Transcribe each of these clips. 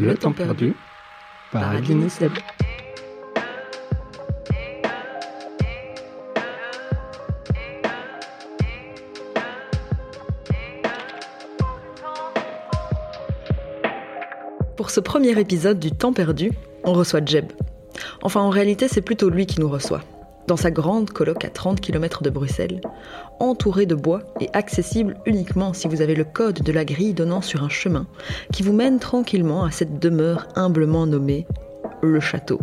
Le temps perdu par Adeline Seb. Pour ce premier épisode du Temps perdu, on reçoit Jeb. Enfin, en réalité, c'est plutôt lui qui nous reçoit. Dans sa grande coloc à 30 km de Bruxelles, entouré de bois et accessible uniquement si vous avez le code de la grille donnant sur un chemin qui vous mène tranquillement à cette demeure humblement nommée le château.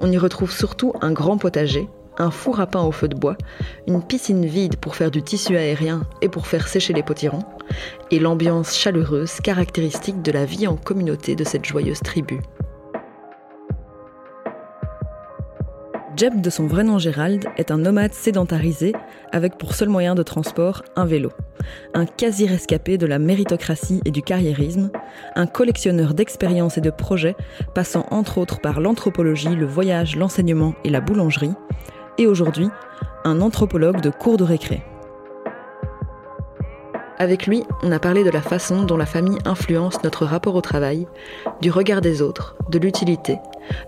On y retrouve surtout un grand potager, un four à pain au feu de bois, une piscine vide pour faire du tissu aérien et pour faire sécher les potirons, et l'ambiance chaleureuse caractéristique de la vie en communauté de cette joyeuse tribu. Jeb, de son vrai nom Gérald, est un nomade sédentarisé avec pour seul moyen de transport un vélo. Un quasi-rescapé de la méritocratie et du carriérisme, un collectionneur d'expériences et de projets passant entre autres par l'anthropologie, le voyage, l'enseignement et la boulangerie, et aujourd'hui, un anthropologue de cours de récré. Avec lui, on a parlé de la façon dont la famille influence notre rapport au travail, du regard des autres, de l'utilité,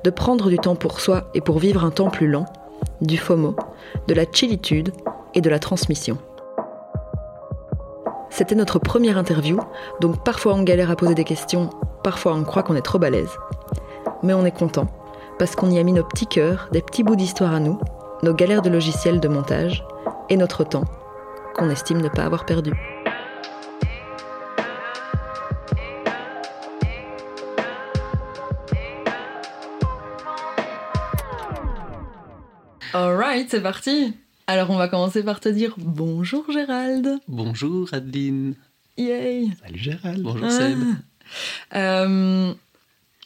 de prendre du temps pour soi et pour vivre un temps plus lent, du FOMO, de la chillitude et de la transmission. C'était notre première interview, donc parfois on galère à poser des questions, parfois on croit qu'on est trop balèze. Mais on est content, parce qu'on y a mis nos petits cœurs, des petits bouts d'histoire à nous, nos galères de logiciels de montage et notre temps, qu'on estime ne pas avoir perdu. Alright, c'est parti. Alors on va commencer par te dire bonjour Gérald. Bonjour Adeline. Yay. Salut Gérald. Bonjour Seb. Euh,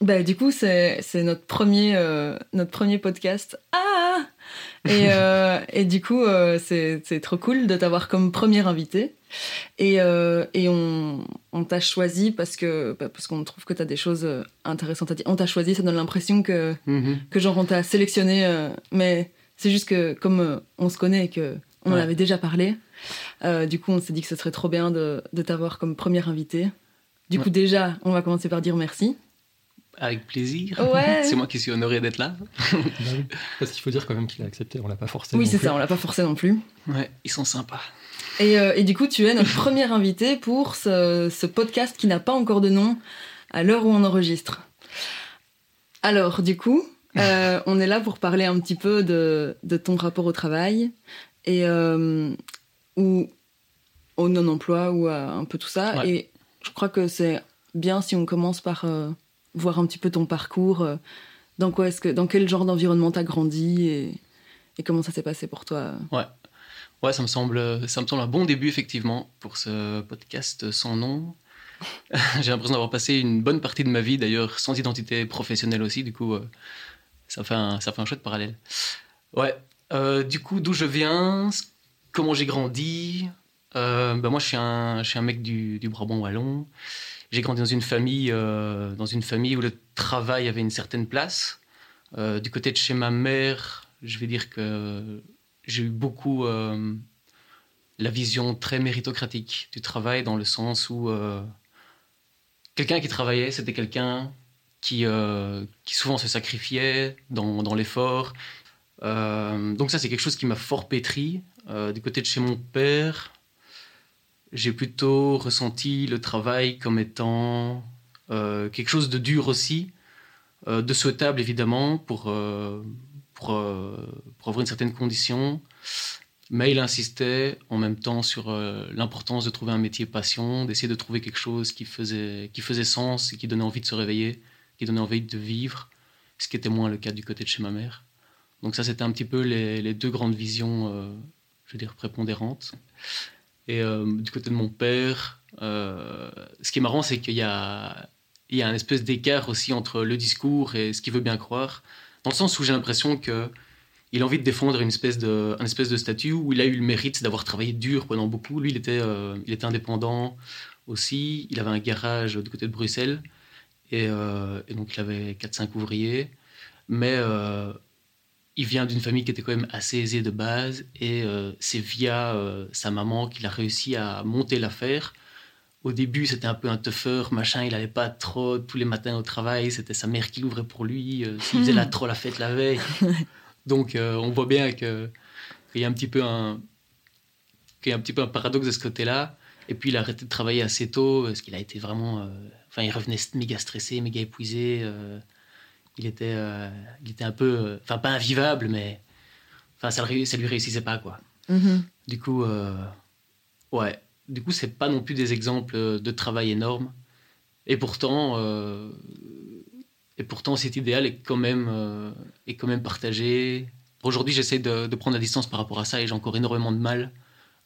bah, du coup, c'est c'est notre, premier, euh, notre premier podcast. Ah et, euh, et du coup, c'est trop cool de t'avoir comme premier invité. Et, et on, on t'a choisi parce que bah, parce qu'on trouve que tu as des choses intéressantes à dire. On t'a choisi, ça donne l'impression que, Mhm. que genre on t'a sélectionné. mais c'est juste que comme euh, on se connaît et que on en avait déjà parlé, euh, du coup on s'est dit que ce serait trop bien de, de t'avoir comme premier invité. Du coup déjà, on va commencer par dire merci. Avec plaisir. Ouais. C'est moi qui suis honoré d'être là. Bah Parce qu'il faut dire quand même qu'il a accepté, on l'a pas forcé. Oui, c'est ça, on l'a pas forcé non plus. Ouais, ils sont sympas. Et, euh, et du coup, tu es notre premier invité pour ce, ce podcast qui n'a pas encore de nom à l'heure où on enregistre. Alors, du coup, euh, on est là pour parler un petit peu de, de ton rapport au travail et euh, ou au non-emploi ou à un peu tout ça. Ouais. Et je crois que c'est bien si on commence par euh, voir un petit peu ton parcours. dans quoi est-ce que, dans quel genre d'environnement t'as grandi et, et comment ça s'est passé pour toi. Ouais, ça me semble, ça me semble un bon début effectivement pour ce podcast sans nom. J'ai l'impression d'avoir passé une bonne partie de ma vie d'ailleurs sans identité professionnelle aussi. Du coup, euh, ça fait un, ça fait un chouette parallèle. Ouais. euh, du coup, d'où je viens, comment j'ai grandi. Euh, ben moi, je suis un, je suis un mec du, du Brabant wallon. J'ai grandi dans une famille, euh, dans une famille où le travail avait une certaine place. Euh, du côté de chez ma mère, je vais dire que j'ai eu beaucoup la vision très méritocratique du travail dans le sens où quelqu'un qui travaillait, c'était quelqu'un qui, euh, qui souvent se sacrifiait dans, l'effort. Euh, donc ça, c'est quelque chose qui m'a fort pétri. Euh, du côté de chez mon père, j'ai plutôt ressenti le travail comme étant quelque chose de dur aussi, de souhaitable évidemment pour, pour, pour avoir une certaine condition. Mais il insistait en même temps sur l'importance de trouver un métier passion, d'essayer de trouver quelque chose qui faisait, qui faisait sens et qui donnait envie de se réveiller, qui donnait envie de vivre, ce qui était moins le cas du côté de chez ma mère. Donc ça, c'était un petit peu les, deux grandes visions, euh, je veux dire, prépondérantes. Et euh, du côté de mon père, euh, ce qui est marrant, c'est qu'il y a, il y a un espèce d'écart aussi entre le discours et ce qu'il veut bien croire, dans le sens où j'ai l'impression que il a envie de défendre une espèce de, un espèce de statut où il a eu le mérite d'avoir travaillé dur pendant beaucoup. Lui, il était, il était indépendant aussi. Il avait un garage du côté de Bruxelles. Et, euh, et donc, il avait 4-5 ouvriers. Mais euh, il vient d'une famille qui était quand même assez aisée de base. Et euh, c'est via sa maman qu'il a réussi à monter l'affaire au début, c'était un peu un tougher, machin, il allait pas trop tous les matins au travail, c'était sa mère qui l'ouvrait pour lui, s'il faisait la, trop la fête la veille. Donc, on voit bien qu'il y a un petit peu un, qu'il y a un petit peu un paradoxe de ce côté-là. Et puis, il a arrêté de travailler assez tôt, parce qu'il a été vraiment, enfin, il revenait méga stressé, méga épuisé. il était, il était un peu, enfin, pas invivable, mais, enfin, ça, ça lui réussissait pas, quoi. Mhm. Du coup, ouais du coup, c'est pas non plus des exemples de travail énorme. Et pourtant, euh, et pourtant cet idéal est quand même, euh, est quand même partagé. Aujourd'hui, j'essaie de, prendre la distance par rapport à ça et j'ai encore énormément de mal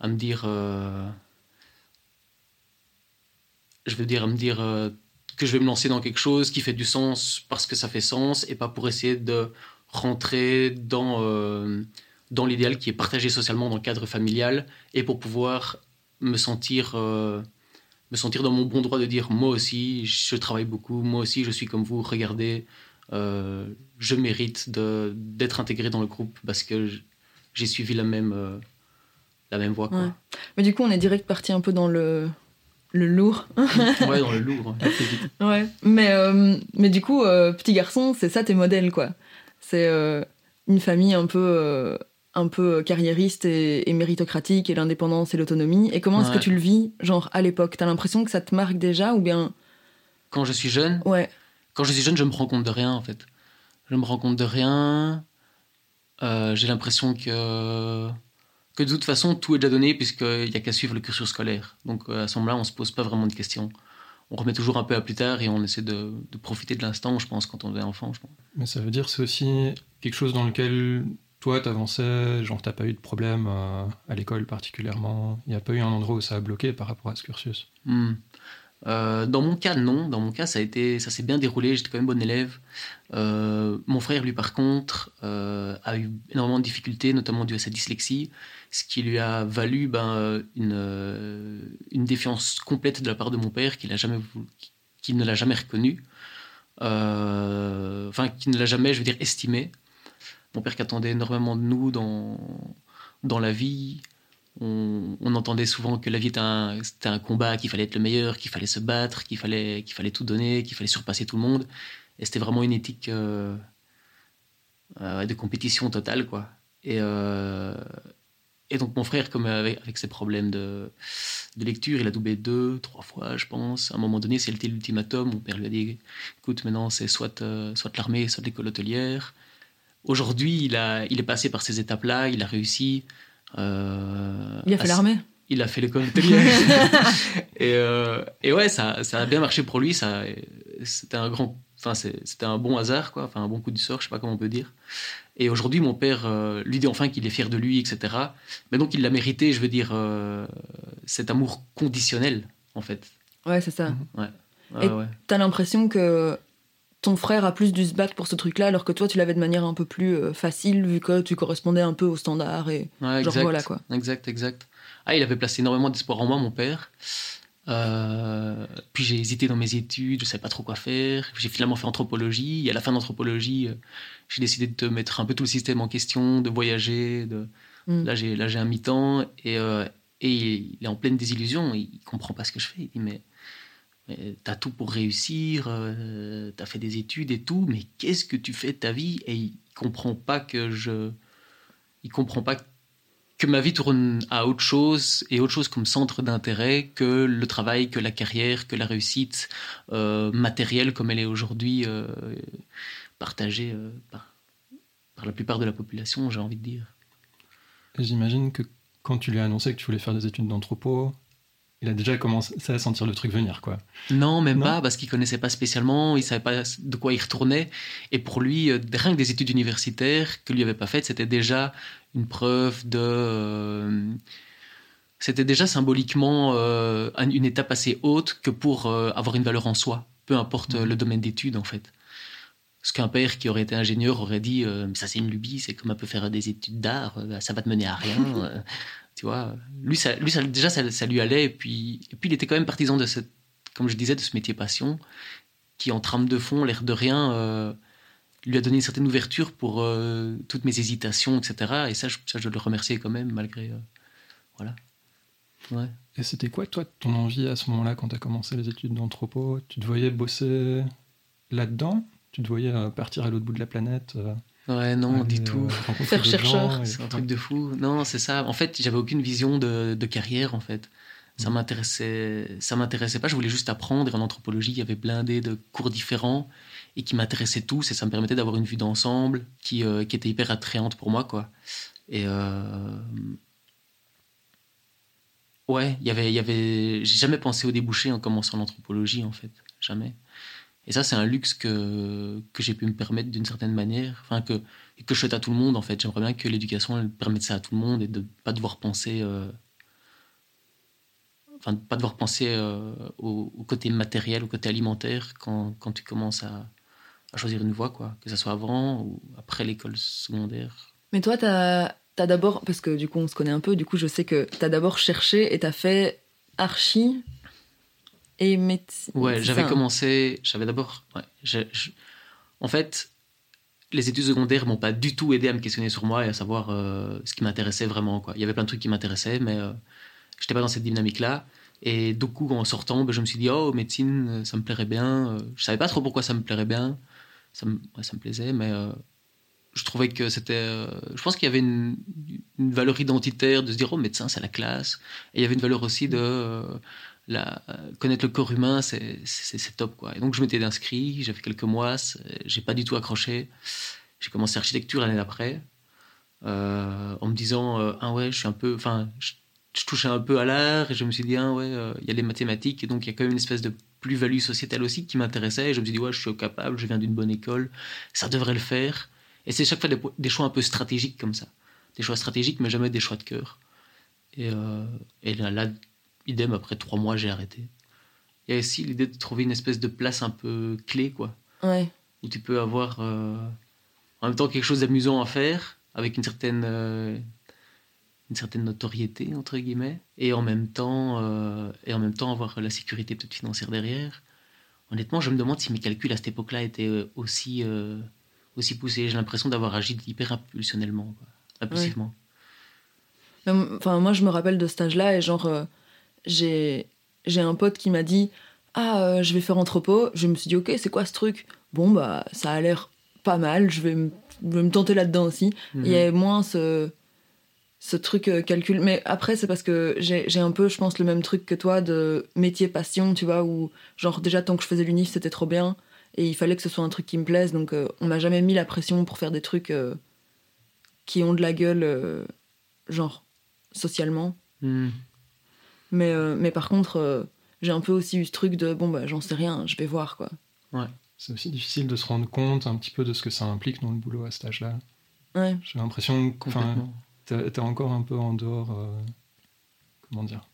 à me dire. Euh, je veux dire, me dire que je vais me lancer dans quelque chose qui fait du sens parce que ça fait sens et pas pour essayer de rentrer dans, dans l'idéal qui est partagé socialement dans le cadre familial et pour pouvoir me sentir, euh, me sentir dans mon bon droit de dire moi aussi, je travaille beaucoup, moi aussi, je suis comme vous, regardez, euh, je mérite d'être intégré dans le groupe parce que j'ai suivi la même, euh, la même voie. Quoi. Mais du coup, on est direct parti un peu dans le, le lourd. ouais, dans le lourd. ouais. Mais, mais du coup, petit garçon, c'est ça tes modèles, quoi. C'est une famille un peu un peu carriériste et, méritocratique et l'indépendance et l'autonomie. Et comment est-ce que tu le vis, genre à l'époque? T'as l'impression que ça te marque déjà ou bien? Quand je suis jeune? Ouais. Quand je suis jeune, je me rends compte de rien en fait. Je me rends compte de rien. Euh, j'ai l'impression que que de toute façon tout est déjà donné puisqu'il n'y a qu'à suivre le cursus scolaire. Donc euh, à ce moment-là, on se pose pas vraiment de questions. On remet toujours un peu à plus tard et on essaie de, de profiter de l'instant, je pense, quand on est enfant. Je pense. Mais ça veut dire c'est aussi quelque chose dans lequel toi, t'avançais, genre t'as pas eu de problème euh, à l'école particulièrement Il n'y a pas eu un endroit où ça a bloqué par rapport à ce cursus? Hmm. euh, Dans mon cas, non. Dans mon cas, ça a été, ça s'est bien déroulé. J'étais quand même bon élève. Euh, mon frère, lui, par contre, a eu énormément de difficultés, notamment dû à sa dyslexie, ce qui lui a valu ben, une, une défiance complète de la part de mon père, qui ne l'a jamais reconnu, enfin, qui ne l'a jamais, je veux dire, estimé mon père qui attendait énormément de nous dans, dans la vie. On, entendait souvent que la vie était un, un combat, qu'il fallait être le meilleur, qu'il fallait se battre, qu'il fallait, qu'il fallait tout donner, qu'il fallait surpasser tout le monde. Et c'était vraiment une éthique euh, euh, de compétition totale, quoi. Et, euh, et donc mon frère, comme avec, avec ses problèmes de, de, lecture, il a doublé deux, trois fois, je pense. À un moment donné, c'était l'ultimatum. Mon père lui a dit, écoute, maintenant c'est soit, soit l'armée, soit l'école hôtelière. Aujourd'hui, il, a, il est passé par ces étapes-là, il a réussi. Euh, il a fait l'armée Il a fait l'école hôtelière. et, euh, et, ouais, ça, ça, a bien marché pour lui. Ça, c'était un grand, enfin, c'était un bon hasard, quoi. Enfin, un bon coup du sort, je sais pas comment on peut dire. Et aujourd'hui, mon père euh, lui dit enfin qu'il est fier de lui, etc. Mais donc, il l'a mérité, je veux dire, cet amour conditionnel, en fait. Ouais, c'est ça. Ouais. et t'as l'impression que ton frère a plus dû se battre pour ce truc-là, alors que toi, tu l'avais de manière un peu plus euh, facile, vu que tu correspondais un peu au standard et genre exact, voilà quoi. Exact, exact. Ah, il avait placé énormément d'espoir en moi, mon père. Euh, puis j'ai hésité dans mes études, je savais pas trop quoi faire. J'ai finalement fait anthropologie. Et à la fin d'anthropologie, euh, j'ai décidé de mettre un peu tout le système en question, de voyager. De... Mm. Là, j'ai là j'ai un mi-temps et, et il est en pleine désillusion. Il comprend pas ce que je fais. Il dit mais t'as tout pour réussir, euh, t'as fait des études et tout, mais qu'est-ce que tu fais de ta vie? Et il comprend pas que je, il comprend pas que ma vie tourne à autre chose et autre chose comme centre d'intérêt que le travail, que la carrière, que la réussite euh, matérielle comme elle est aujourd'hui euh, partagée par, par la plupart de la population, j'ai envie de dire. J'imagine que quand tu lui as annoncé que tu voulais faire des études d'anthropo, il a déjà commencé à sentir le truc venir, quoi. Non, même pas, parce qu'il connaissait pas spécialement, il savait pas de quoi il retournait. Et pour lui, euh, rien que des études universitaires que lui avait pas faites, c'était déjà une preuve de. Euh, c'était déjà symboliquement euh, une étape assez haute que pour avoir une valeur en soi, peu importe mmh. le domaine d'études, en fait. Ce qu'un père qui aurait été ingénieur aurait dit, ça c'est une lubie, c'est comme un peu faire des études d'art, ça va te mener à rien. Tu vois, lui, ça, lui ça, déjà, ça, lui allait. Et puis, et puis, il était quand même partisan de cette, comme je disais, de ce métier passion, qui en trame de fond, l'air de rien, euh, lui a donné une certaine ouverture pour euh, toutes mes hésitations, etc. Et ça, je, ça, je le remercier quand même, malgré. Euh, voilà. Ouais. Et c'était quoi, toi, ton envie à ce moment-là, quand tu as commencé les études d'anthropo? Tu te voyais bosser là-dedans? Tu te voyais euh, partir à l'autre bout de la planète euh, Ouais, non, du tout. Faire chercheur, C'est un truc de fou. Non, c'est ça. En fait, j'avais aucune vision de, de carrière, en fait. Ça Mhm. m'intéressait, ça m'intéressait pas. Je voulais juste apprendre. En anthropologie, il y avait blindé de cours différents et qui m'intéressaient tous. Et ça me permettait d'avoir une vue d'ensemble qui, euh, qui était hyper attrayante pour moi, quoi. Et euh, ouais, il y avait, il y avait. J'ai jamais pensé au débouché en commençant l'anthropologie, en fait, jamais. Et ça, c'est un luxe que, que j'ai pu me permettre d'une certaine manière, enfin que, que je souhaite à tout le monde, en fait. J'aimerais bien que l'éducation, permette ça à tout le monde et de pas devoir penser, euh, enfin, pas devoir penser au, au côté matériel, au côté alimentaire quand, quand tu commences à, à choisir une voie, quoi. Que ça soit avant ou après l'école secondaire. Mais toi, t'as as, d'abord, parce que du coup on se connaît un peu, du coup je sais que t'as d'abord cherché et t'as fait archi et médecine. Ouais, j'avais hein commencé. J'avais d'abord. Ouais, je- je- en fait, les études secondaires m'ont pas du tout aidé à me questionner sur moi et à savoir euh, ce qui m'intéressait vraiment. Quoi. Il y avait plein de trucs qui m'intéressaient, mais euh, j'étais pas dans cette dynamique-là. Et du coup, en sortant, ben, je me suis dit, oh, médecine, ça me plairait bien. Euh, Je savais pas trop pourquoi ça me plairait bien. Ça me, plaisait, mais euh, je trouvais que c'était. euh, je pense qu'il y avait une, valeur identitaire de se dire, oh, médecin, c'est la classe. Et il y avait une valeur aussi de. euh, connaître le corps humain, c'est top. Quoi. Et donc, je m'étais inscrit, j'ai fait quelques mois, j'ai pas du tout accroché. J'ai commencé architecture l'année d'après, en me disant, ah ouais, je suis un peu. Enfin, je, je touchais un peu à l'art, et je me suis dit, ah ouais, il y a les mathématiques, et donc il y a quand même une espèce de plus-value sociétale aussi qui m'intéressait. Et je me suis dit, ouais, je suis capable, je viens d'une bonne école, ça devrait le faire. Et c'est chaque fois des, des choix un peu stratégiques comme ça. Des choix stratégiques, mais jamais des choix de cœur. Et, euh, et là, là, idem, après trois mois, j'ai arrêté. Il y a aussi l'idée de trouver une espèce de place un peu clé, quoi, Ouais. où tu peux avoir euh, en même temps quelque chose d'amusant à faire, avec une certaine, euh, une certaine notoriété, entre guillemets, et en même temps, euh, et en même temps avoir la sécurité peut-être financière derrière. Honnêtement, je me demande si mes calculs à cette époque-là étaient euh, aussi, euh, aussi poussés. J'ai l'impression d'avoir agi hyper impulsionnellement, quoi, impulsivement. Enfin, moi, je me rappelle de ce âge-là et genre, euh, j'ai j'ai un pote qui m'a dit Ah, je vais faire anthropo. Je me suis dit Ok, c'est quoi ce truc? Bon, bah, ça a l'air pas mal. Je vais me, je vais me tenter là-dedans aussi. Mhm. Il y avait moins ce, ce truc euh, calcul. Mais après, c'est parce que j'ai j'ai un peu, je pense, le même truc que toi de métier passion, tu vois, où genre déjà tant que je faisais l'unif, c'était trop bien. Et il fallait que ce soit un truc qui me plaise. Donc euh, on m'a jamais mis la pression pour faire des trucs euh, qui ont de la gueule, euh, genre socialement. Mhm. Mais, euh, mais par contre, euh, j'ai un peu aussi eu ce truc de bon, bah j'en sais rien, je vais voir quoi. C'est aussi difficile de se rendre compte un petit peu de ce que ça implique dans le boulot à cet âge-là. Ouais. J'ai l'impression que. T'es encore un peu en dehors. euh, comment dire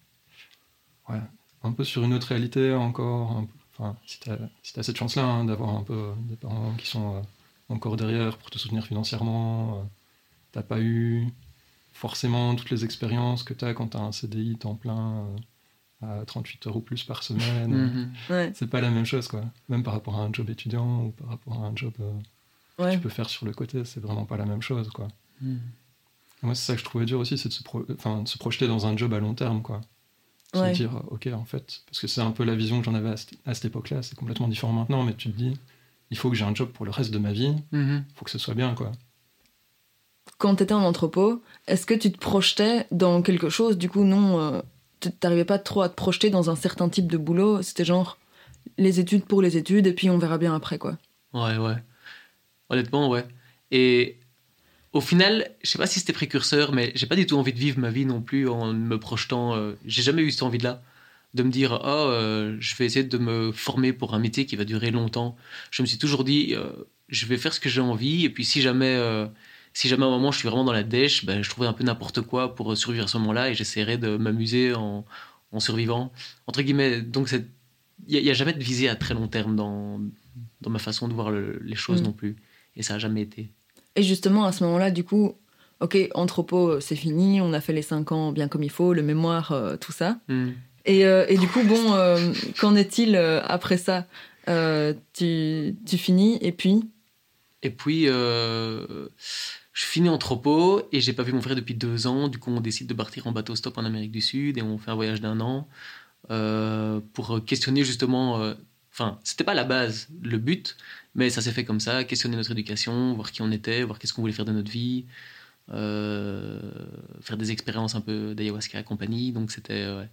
Ouais, un peu sur une autre réalité encore. un Enfin, si t'as si cette chance-là hein, d'avoir un peu euh, des parents qui sont euh, encore derrière pour te soutenir financièrement, euh, t'as pas eu forcément toutes les expériences que t'as quand t'as un CDI temps plein à 38 heures ou plus par semaine. Mhm. Ouais, C'est pas la même chose, quoi. Même par rapport à un job étudiant ou par rapport à un job euh, que ouais. tu peux faire sur le côté, c'est vraiment pas la même chose, quoi. Mhm. Moi, c'est ça que je trouvais dur aussi, c'est de se, pro- enfin, de se projeter dans un job à long terme, quoi. Se Ouais. dire, ok, en fait, parce que c'est un peu la vision que j'en avais à, cette- à cette époque-là, c'est complètement différent maintenant, mais tu te dis, il faut que j'ai un job pour le reste de ma vie, il faut que ce soit bien, quoi. Quand t'étais en entrepôt, est-ce que tu te projetais dans quelque chose? Du coup, non, euh, t'arrivais pas trop à te projeter dans un certain type de boulot. C'était genre les études pour les études et puis on verra bien après quoi. Ouais, ouais. Honnêtement, ouais. Et au final, je sais pas si c'était précurseur, mais j'ai pas du tout envie de vivre ma vie non plus en me projetant. euh, j'ai jamais eu cette envie-là de me dire oh euh, je vais essayer de me former pour un métier qui va durer longtemps. Je me suis toujours dit euh, je vais faire ce que j'ai envie et puis si jamais euh, si jamais à un moment je suis vraiment dans la dèche, ben, je trouverai un peu n'importe quoi pour survivre à ce moment-là et j'essaierai de m'amuser en, en survivant entre guillemets. Donc il n'y a, jamais de visée à très long terme dans, dans ma façon de voir le- les choses Mm. non plus. Et ça a jamais été. Et justement, à ce moment-là, du coup, ok, entrepôt, euh, c'est fini, on a fait les 5 ans bien comme il faut, le mémoire, euh, tout ça. Mm. Et, euh, et du coup, bon, euh, qu'en est-il après ça? Tu, tu finis et puis? Et puis, je finis entrepôt et j'ai pas vu mon frère depuis deux ans. Du coup, on décide de partir en bateau stop en Amérique du Sud et on fait un voyage d'un an pour questionner justement. Enfin, c'était pas la base, le but, mais ça s'est fait comme ça, questionner notre éducation, voir qui on était, voir qu'est-ce qu'on voulait faire de notre vie, euh, faire des expériences un peu d'ayahuasca et compagnie. Donc c'était euh,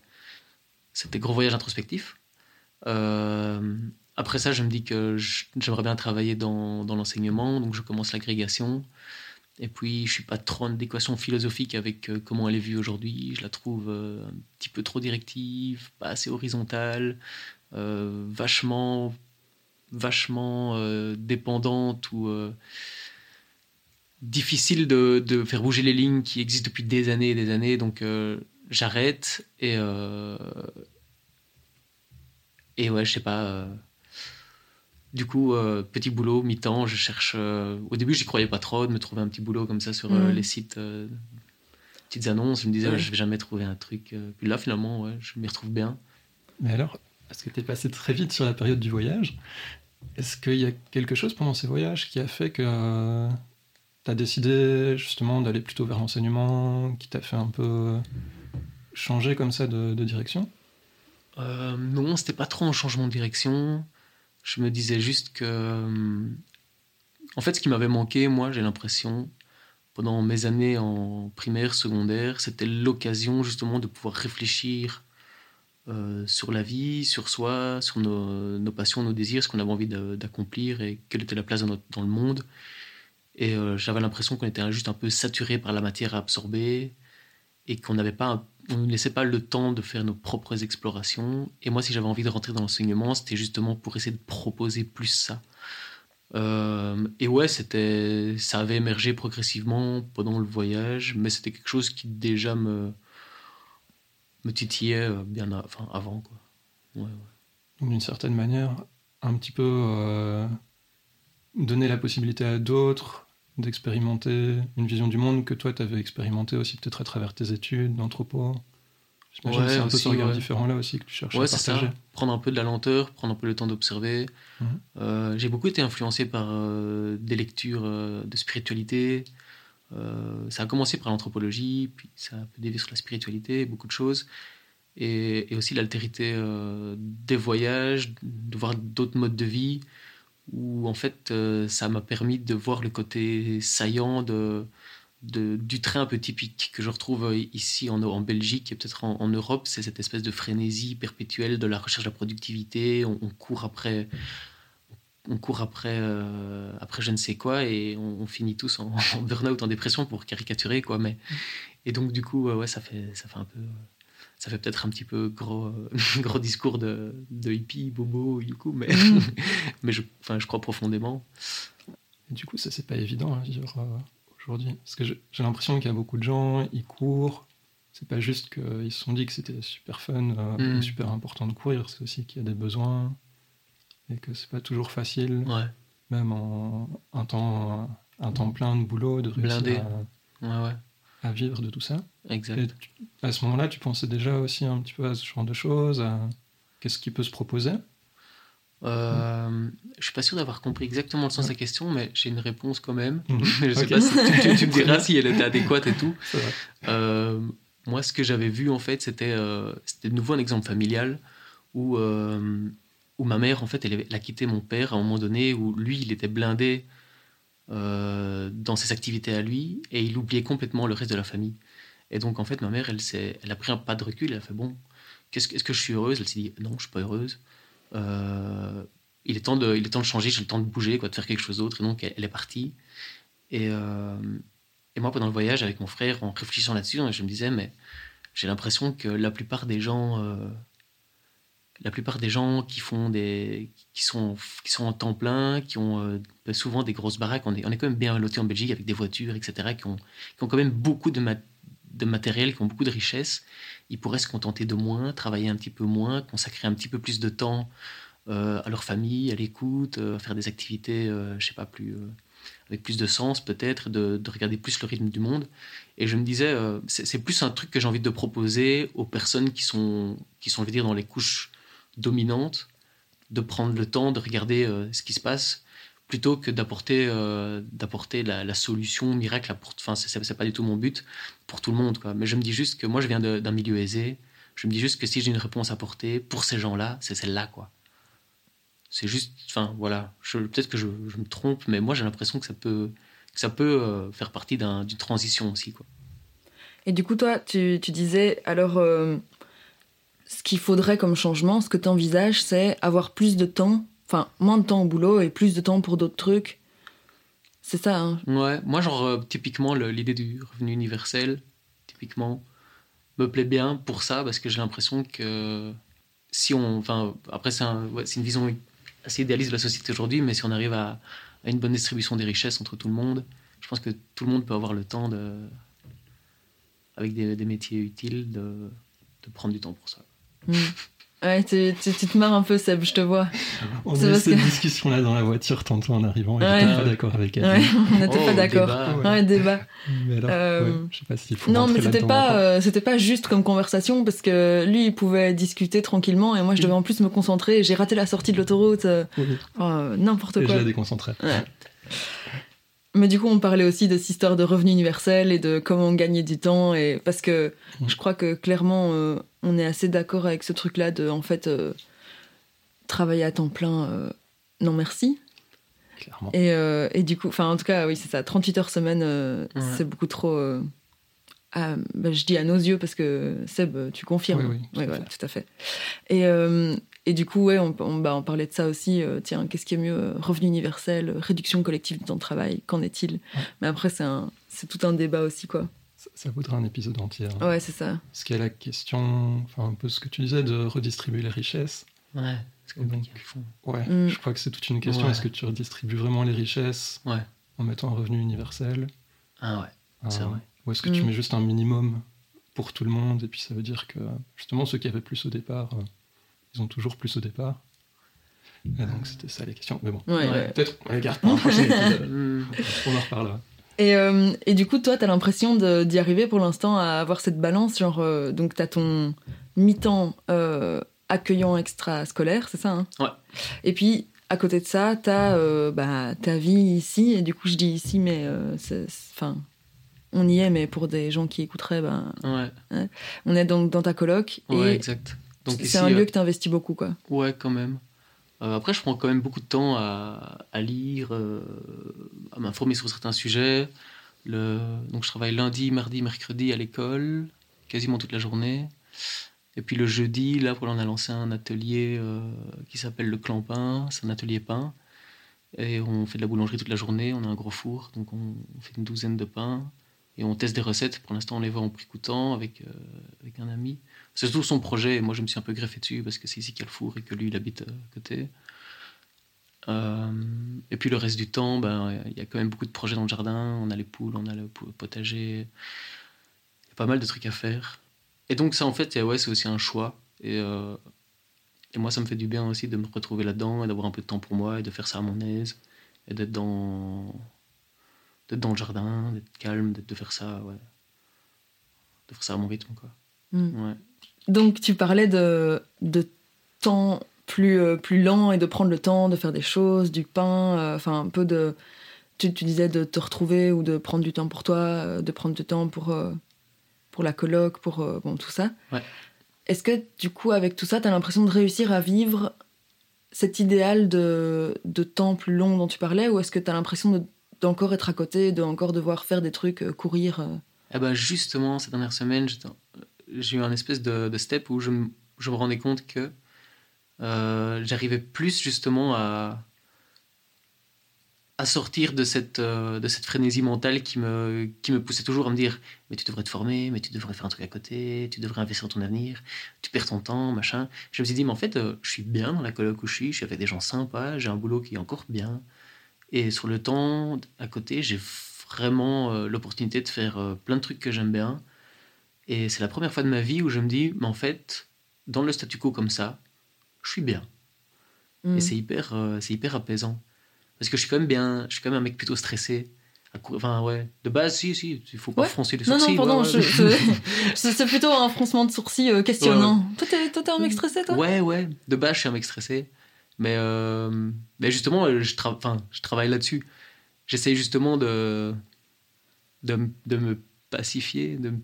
gros voyage introspectif. Euh, après ça, je me dis que j'aimerais bien travailler dans, dans l'enseignement, donc je commence l'agrégation. Et puis, je suis pas trop en adéquation philosophique avec comment elle est vue aujourd'hui. Je la trouve un petit peu trop directive, pas assez horizontale, vachement, vachement euh, dépendante ou euh, difficile de, de faire bouger les lignes qui existent depuis des années et des années. Donc, euh, j'arrête et et ouais, je sais pas. du coup, petit boulot, mi-temps, je cherche. au début, j'y croyais pas trop de me trouver un petit boulot comme ça sur Mm. les sites, petites annonces. Je me disais, Ouais. je vais jamais trouver un truc. Puis là, finalement, ouais, je m'y retrouve bien. Mais alors, parce que tu es passé très vite sur la période du voyage, est-ce qu'il y a quelque chose pendant ces voyages qui a fait que tu as décidé justement d'aller plutôt vers l'enseignement, qui t'a fait un peu changer comme ça de, direction? Euh, non, c'était pas trop un changement de direction. Je me disais juste que. euh, En fait, ce qui m'avait manqué, moi, j'ai l'impression, pendant mes années en primaire, secondaire, c'était l'occasion justement de pouvoir réfléchir euh, sur la vie, sur soi, sur nos, passions, nos désirs, ce qu'on avait envie d'accomplir et quelle était la place dans, dans le monde. Et euh, j'avais l'impression qu'on était juste un peu saturé par la matière à absorber et qu'on n'avait pas, on ne laissait pas le temps de faire nos propres explorations. Et moi, si j'avais envie de rentrer dans l'enseignement, c'était justement pour essayer de proposer plus ça. Euh, et ouais, c'était, ça avait émergé progressivement pendant le voyage, mais c'était quelque chose qui déjà me, me titillait euh, bien a- enfin, avant. Quoi. Ouais, d'une certaine manière, un petit peu euh, donner la possibilité à d'autres d'expérimenter une vision du monde que toi, tu avais expérimenté aussi peut-être à travers tes études d'anthropo. J'imagine Ouais, que c'est un peu ce regard ouais. différent-là aussi que tu cherches à c'est ça. partager. Prendre un peu de la lenteur, prendre un peu le temps d'observer. Mhm. Euh, j'ai beaucoup été influencé par euh, des lectures de spiritualité. Euh, ça a commencé par l'anthropologie, puis ça a un peu dévié sur la spiritualité, beaucoup de choses. Et, aussi l'altérité euh, des voyages, de voir d'autres modes de vie, où en fait euh, ça m'a permis de voir le côté saillant de, du trait un peu typique que je retrouve ici en, Belgique et peut-être en, Europe, c'est cette espèce de frénésie perpétuelle de la recherche de la productivité. On court après, on court après, euh, après je ne sais quoi et on, on finit tous en, en burn-out, en dépression pour caricaturer quoi. Mais et donc du coup, ouais, ça fait, ça fait un peu, ça fait peut-être un petit peu gros, euh, gros discours de, de hippie, bobo, du coup, mais, mais je, enfin, je crois profondément. Et du coup, ça, c'est pas évident à vivre euh, aujourd'hui. Parce que j'ai l'impression qu'il y a beaucoup de gens, ils courent. C'est pas juste qu'ils se sont dit que c'était super fun euh, Mm. super important de courir, c'est aussi qu'il y a des besoins et que c'est pas toujours facile, Ouais, même en un temps, un temps plein de boulot, de réussir Blindé. à, ouais, ouais, à vivre de tout ça. exact. Et tu- à ce moment-là, tu pensais déjà aussi un petit peu à ce genre de choses, à qu'est-ce qui peut se proposer? Euh, je suis pas sûr d'avoir compris exactement le sens de la question, mais j'ai une réponse quand même. Mhm. je sais pas si tu, tu- tu me diras si elle était adéquate et tout. Euh, moi, ce que j'avais vu, en fait, c'était euh, c'était de nouveau un exemple familial où, euh, où ma mère, en fait, elle, a quitté mon père à un moment donné où lui, il était blindé euh, dans ses activités à lui et il oubliait complètement le reste de la famille. Et donc, en fait, ma mère, elle, elle a pris un pas de recul, elle a fait Bon, que- est-ce que je suis heureuse? Elle s'est dit Non, je suis pas heureuse. Euh, il, est temps de, il est temps de changer, j'ai le temps de bouger, quoi, de faire quelque chose d'autre. Et donc, elle, est partie. Et, euh, et moi, pendant le voyage avec mon frère, en réfléchissant là-dessus, je me disais, mais j'ai l'impression que la plupart des gens, la plupart des gens qui font des, qui sont, qui sont en temps plein, qui ont euh, souvent des grosses baraques, on est, on est quand même bien lotis en Belgique avec des voitures, etc., qui ont, qui ont quand même beaucoup de, ma- de matériel, qui ont beaucoup de richesses. Ils pourraient se contenter de moins, travailler un petit peu moins, consacrer un petit peu plus de temps euh, à leur famille, à l'écoute, euh, faire des activités, euh, je sais pas plus. avec plus de sens peut-être, de, de regarder plus le rythme du monde. Et je me disais, c'est plus un truc que j'ai envie de proposer aux personnes qui sont, qui sont je veux dire, dans les couches dominantes, de prendre le temps de regarder euh, ce qui se passe, plutôt que d'apporter euh, la, solution miracle. à pour- c'est- pas du tout mon but pour tout le monde. Quoi. Mais je me dis juste que moi, je viens d'un milieu aisé. Je me dis juste que si j'ai une réponse à apporter pour ces gens-là, c'est celle-là. quoi. C'est juste. Enfin, voilà. Peut-être que je, me trompe, mais moi, j'ai l'impression que ça peut, ça peut euh, faire partie d'un- d'une transition aussi. Quoi. Et du coup, toi, tu, tu disais, alors, ce qu'il faudrait comme changement, ce que tu envisages, c'est avoir plus de temps, enfin, moins de temps au boulot et plus de temps pour d'autres trucs. C'est ça, hein Ouais, moi, genre, euh, typiquement, l'idée du revenu universel, typiquement, me plaît bien pour ça, parce que j'ai l'impression que si on. Enfin, après, c'est une vision assez idéaliste de la société aujourd'hui, mais si on arrive à, une bonne distribution des richesses entre tout le monde, je pense que tout le monde peut avoir le temps de. avec des, métiers utiles, de prendre du temps pour ça. Mm. Ouais, tu, tu- tu te marres un peu, Seb, je te vois. On a eu cette que- discussion-là dans la voiture tantôt en arrivant et Ouais. j'étais pas d'accord avec elle. Ouais, on n'était Oh, pas d'accord. débat. Ouais. Ouais, débat. Mais alors, Euh, ouais, je sais pas s'il faut Non, mais c'était pas, euh, c'était pas juste comme conversation parce que lui, il pouvait discuter tranquillement et moi, je devais en plus me concentrer. J'ai raté la sortie de l'autoroute, euh, Oui, oh, euh, n'importe et je quoi. l'ai déconcentré. Ouais. Mais du coup, on parlait aussi de cette histoire de revenu universel et de comment gagner du temps. Et parce que je crois que clairement, euh, on est assez d'accord avec ce truc-là de, en fait, euh, travailler à temps plein. euh, non, merci. Clairement. Et, euh, et du coup, enfin, en tout cas, oui, c'est ça. 38 heures semaine, Ouais. c'est beaucoup trop. à- bah, je dis à nos yeux parce que Seb, tu confirmes. Oui, oui, tout à voilà, fait. tout à fait. Et, et du coup, ouais, on, on, bah, on parlait de ça aussi. tiens, qu'est-ce qui est mieux Revenu universel, réduction collective du temps de travail, qu'en est-il? Mais après, c'est tout un débat aussi, quoi. Ça, voudrait un épisode entier. hein. Ouais, c'est ça. Parce qu'il y a la question, enfin un peu ce que tu disais, de redistribuer les richesses. Ouais, c'est compliqué. Donc. Ouais, Mm. je crois que c'est toute une question. Ouais. Est-ce que tu redistribues vraiment les richesses Ouais. en mettant un revenu universel? Ah ouais, c'est Euh, vrai. Ou est-ce que tu Mm. mets juste un minimum pour tout le monde et puis ça veut dire que justement ceux qui avaient plus au départ, euh, ils ont toujours plus au départ? Et donc c'était ça les questions. Mais bon, Ouais, Ouais. ouais. peut-être on les garde pour un prochain épisode. Hmm. On en reparlera. Et, euh, et du coup, toi, t'as l'impression d'y arriver pour l'instant à avoir cette balance, genre, euh, donc t'as ton mi-temps euh, accueillant extra-scolaire, c'est ça hein? Ouais. Et puis, à côté de ça, t'as euh, bah, ta vie ici, et du coup, je dis ici, mais euh, enfin, on y est, mais pour des gens qui écouteraient, ben, Ouais, on est donc dans ta coloc, ouais, et exact. Donc c'est un lieu que t'investis beaucoup, quoi. Ouais, quand même. Euh, après, je prends quand même beaucoup de temps à, lire, euh, à m'informer sur certains sujets. Donc, je travaille lundi, mardi, mercredi à l'école, quasiment toute la journée. Et puis le jeudi, là, on a lancé un atelier euh, qui s'appelle le Clampin. C'est un atelier pain. Et on fait de la boulangerie toute la journée. On a un gros four, donc on, on fait une douzaine de pains. Et on teste des recettes. Pour l'instant, on les vend en prix coûtant avec, euh, avec un ami. C'est surtout son projet, et moi je me suis un peu greffé dessus parce que c'est ici qu'il y a le four et que lui il habite euh, à côté. Euh, et puis le reste du temps, ben, il y a quand même beaucoup de projets dans le jardin. On a les poules, on a le potager. Il y a pas mal de trucs à faire. Et donc ça en fait, ouais, c'est aussi un choix. Et, et moi ça me fait du bien aussi de me retrouver là-dedans et d'avoir un peu de temps pour moi et de faire ça à mon aise. Et d'être dans, d'être dans le jardin, d'être calme, d'être- de faire ça, ouais. De faire ça à mon rythme, quoi. Mm. Ouais. Donc, tu parlais de, de temps plus, euh, plus lent et de prendre le temps de faire des choses, du pain, euh, enfin un peu de. Tu, tu disais de te retrouver ou de prendre du temps pour toi, euh, de prendre du temps pour, pour la coloc, pour bon, tout ça. Ouais. Est-ce que du coup, avec tout ça, tu as l'impression de réussir à vivre cet idéal de, de temps plus long dont tu parlais ou est-ce que tu as l'impression de- d'encore être à côté, de encore devoir faire des trucs, euh, courir euh Eh ben justement, cette dernière semaine, j'ai eu un espèce de, de step où je, me- rendais compte que euh, j'arrivais plus justement à, sortir de cette, de cette frénésie mentale qui me, qui me poussait toujours à me dire Mais tu devrais te former, mais tu devrais faire un truc à côté, tu devrais investir dans ton avenir, tu perds ton temps, machin. Je me suis dit Mais en fait, je suis bien dans la coloc où je suis, je suis avec des gens sympas, j'ai un boulot qui est encore bien. Et sur le temps à côté, j'ai vraiment euh, l'opportunité de faire euh, plein de trucs que j'aime bien. Et c'est la première fois de ma vie où je me dis, mais en fait, dans le statu quo comme ça, je suis bien. Mm. Et c'est hyper, euh, c'est hyper apaisant. Parce que je suis quand même bien, je suis quand même un mec plutôt stressé. Enfin, ouais. De base, si, si, il faut pas Ouais. froncer les Non, sourcils. non, pardon, ouais, ouais. c'est plutôt un froncement de sourcils questionnant. Toi, t'es toi, t'es un mec stressé, toi? Ouais, ouais. De base, je suis un mec stressé. Mais, euh, mais justement, je, tra- enfin, je travaille là-dessus. J'essaye justement de, de, de me pacifier, de me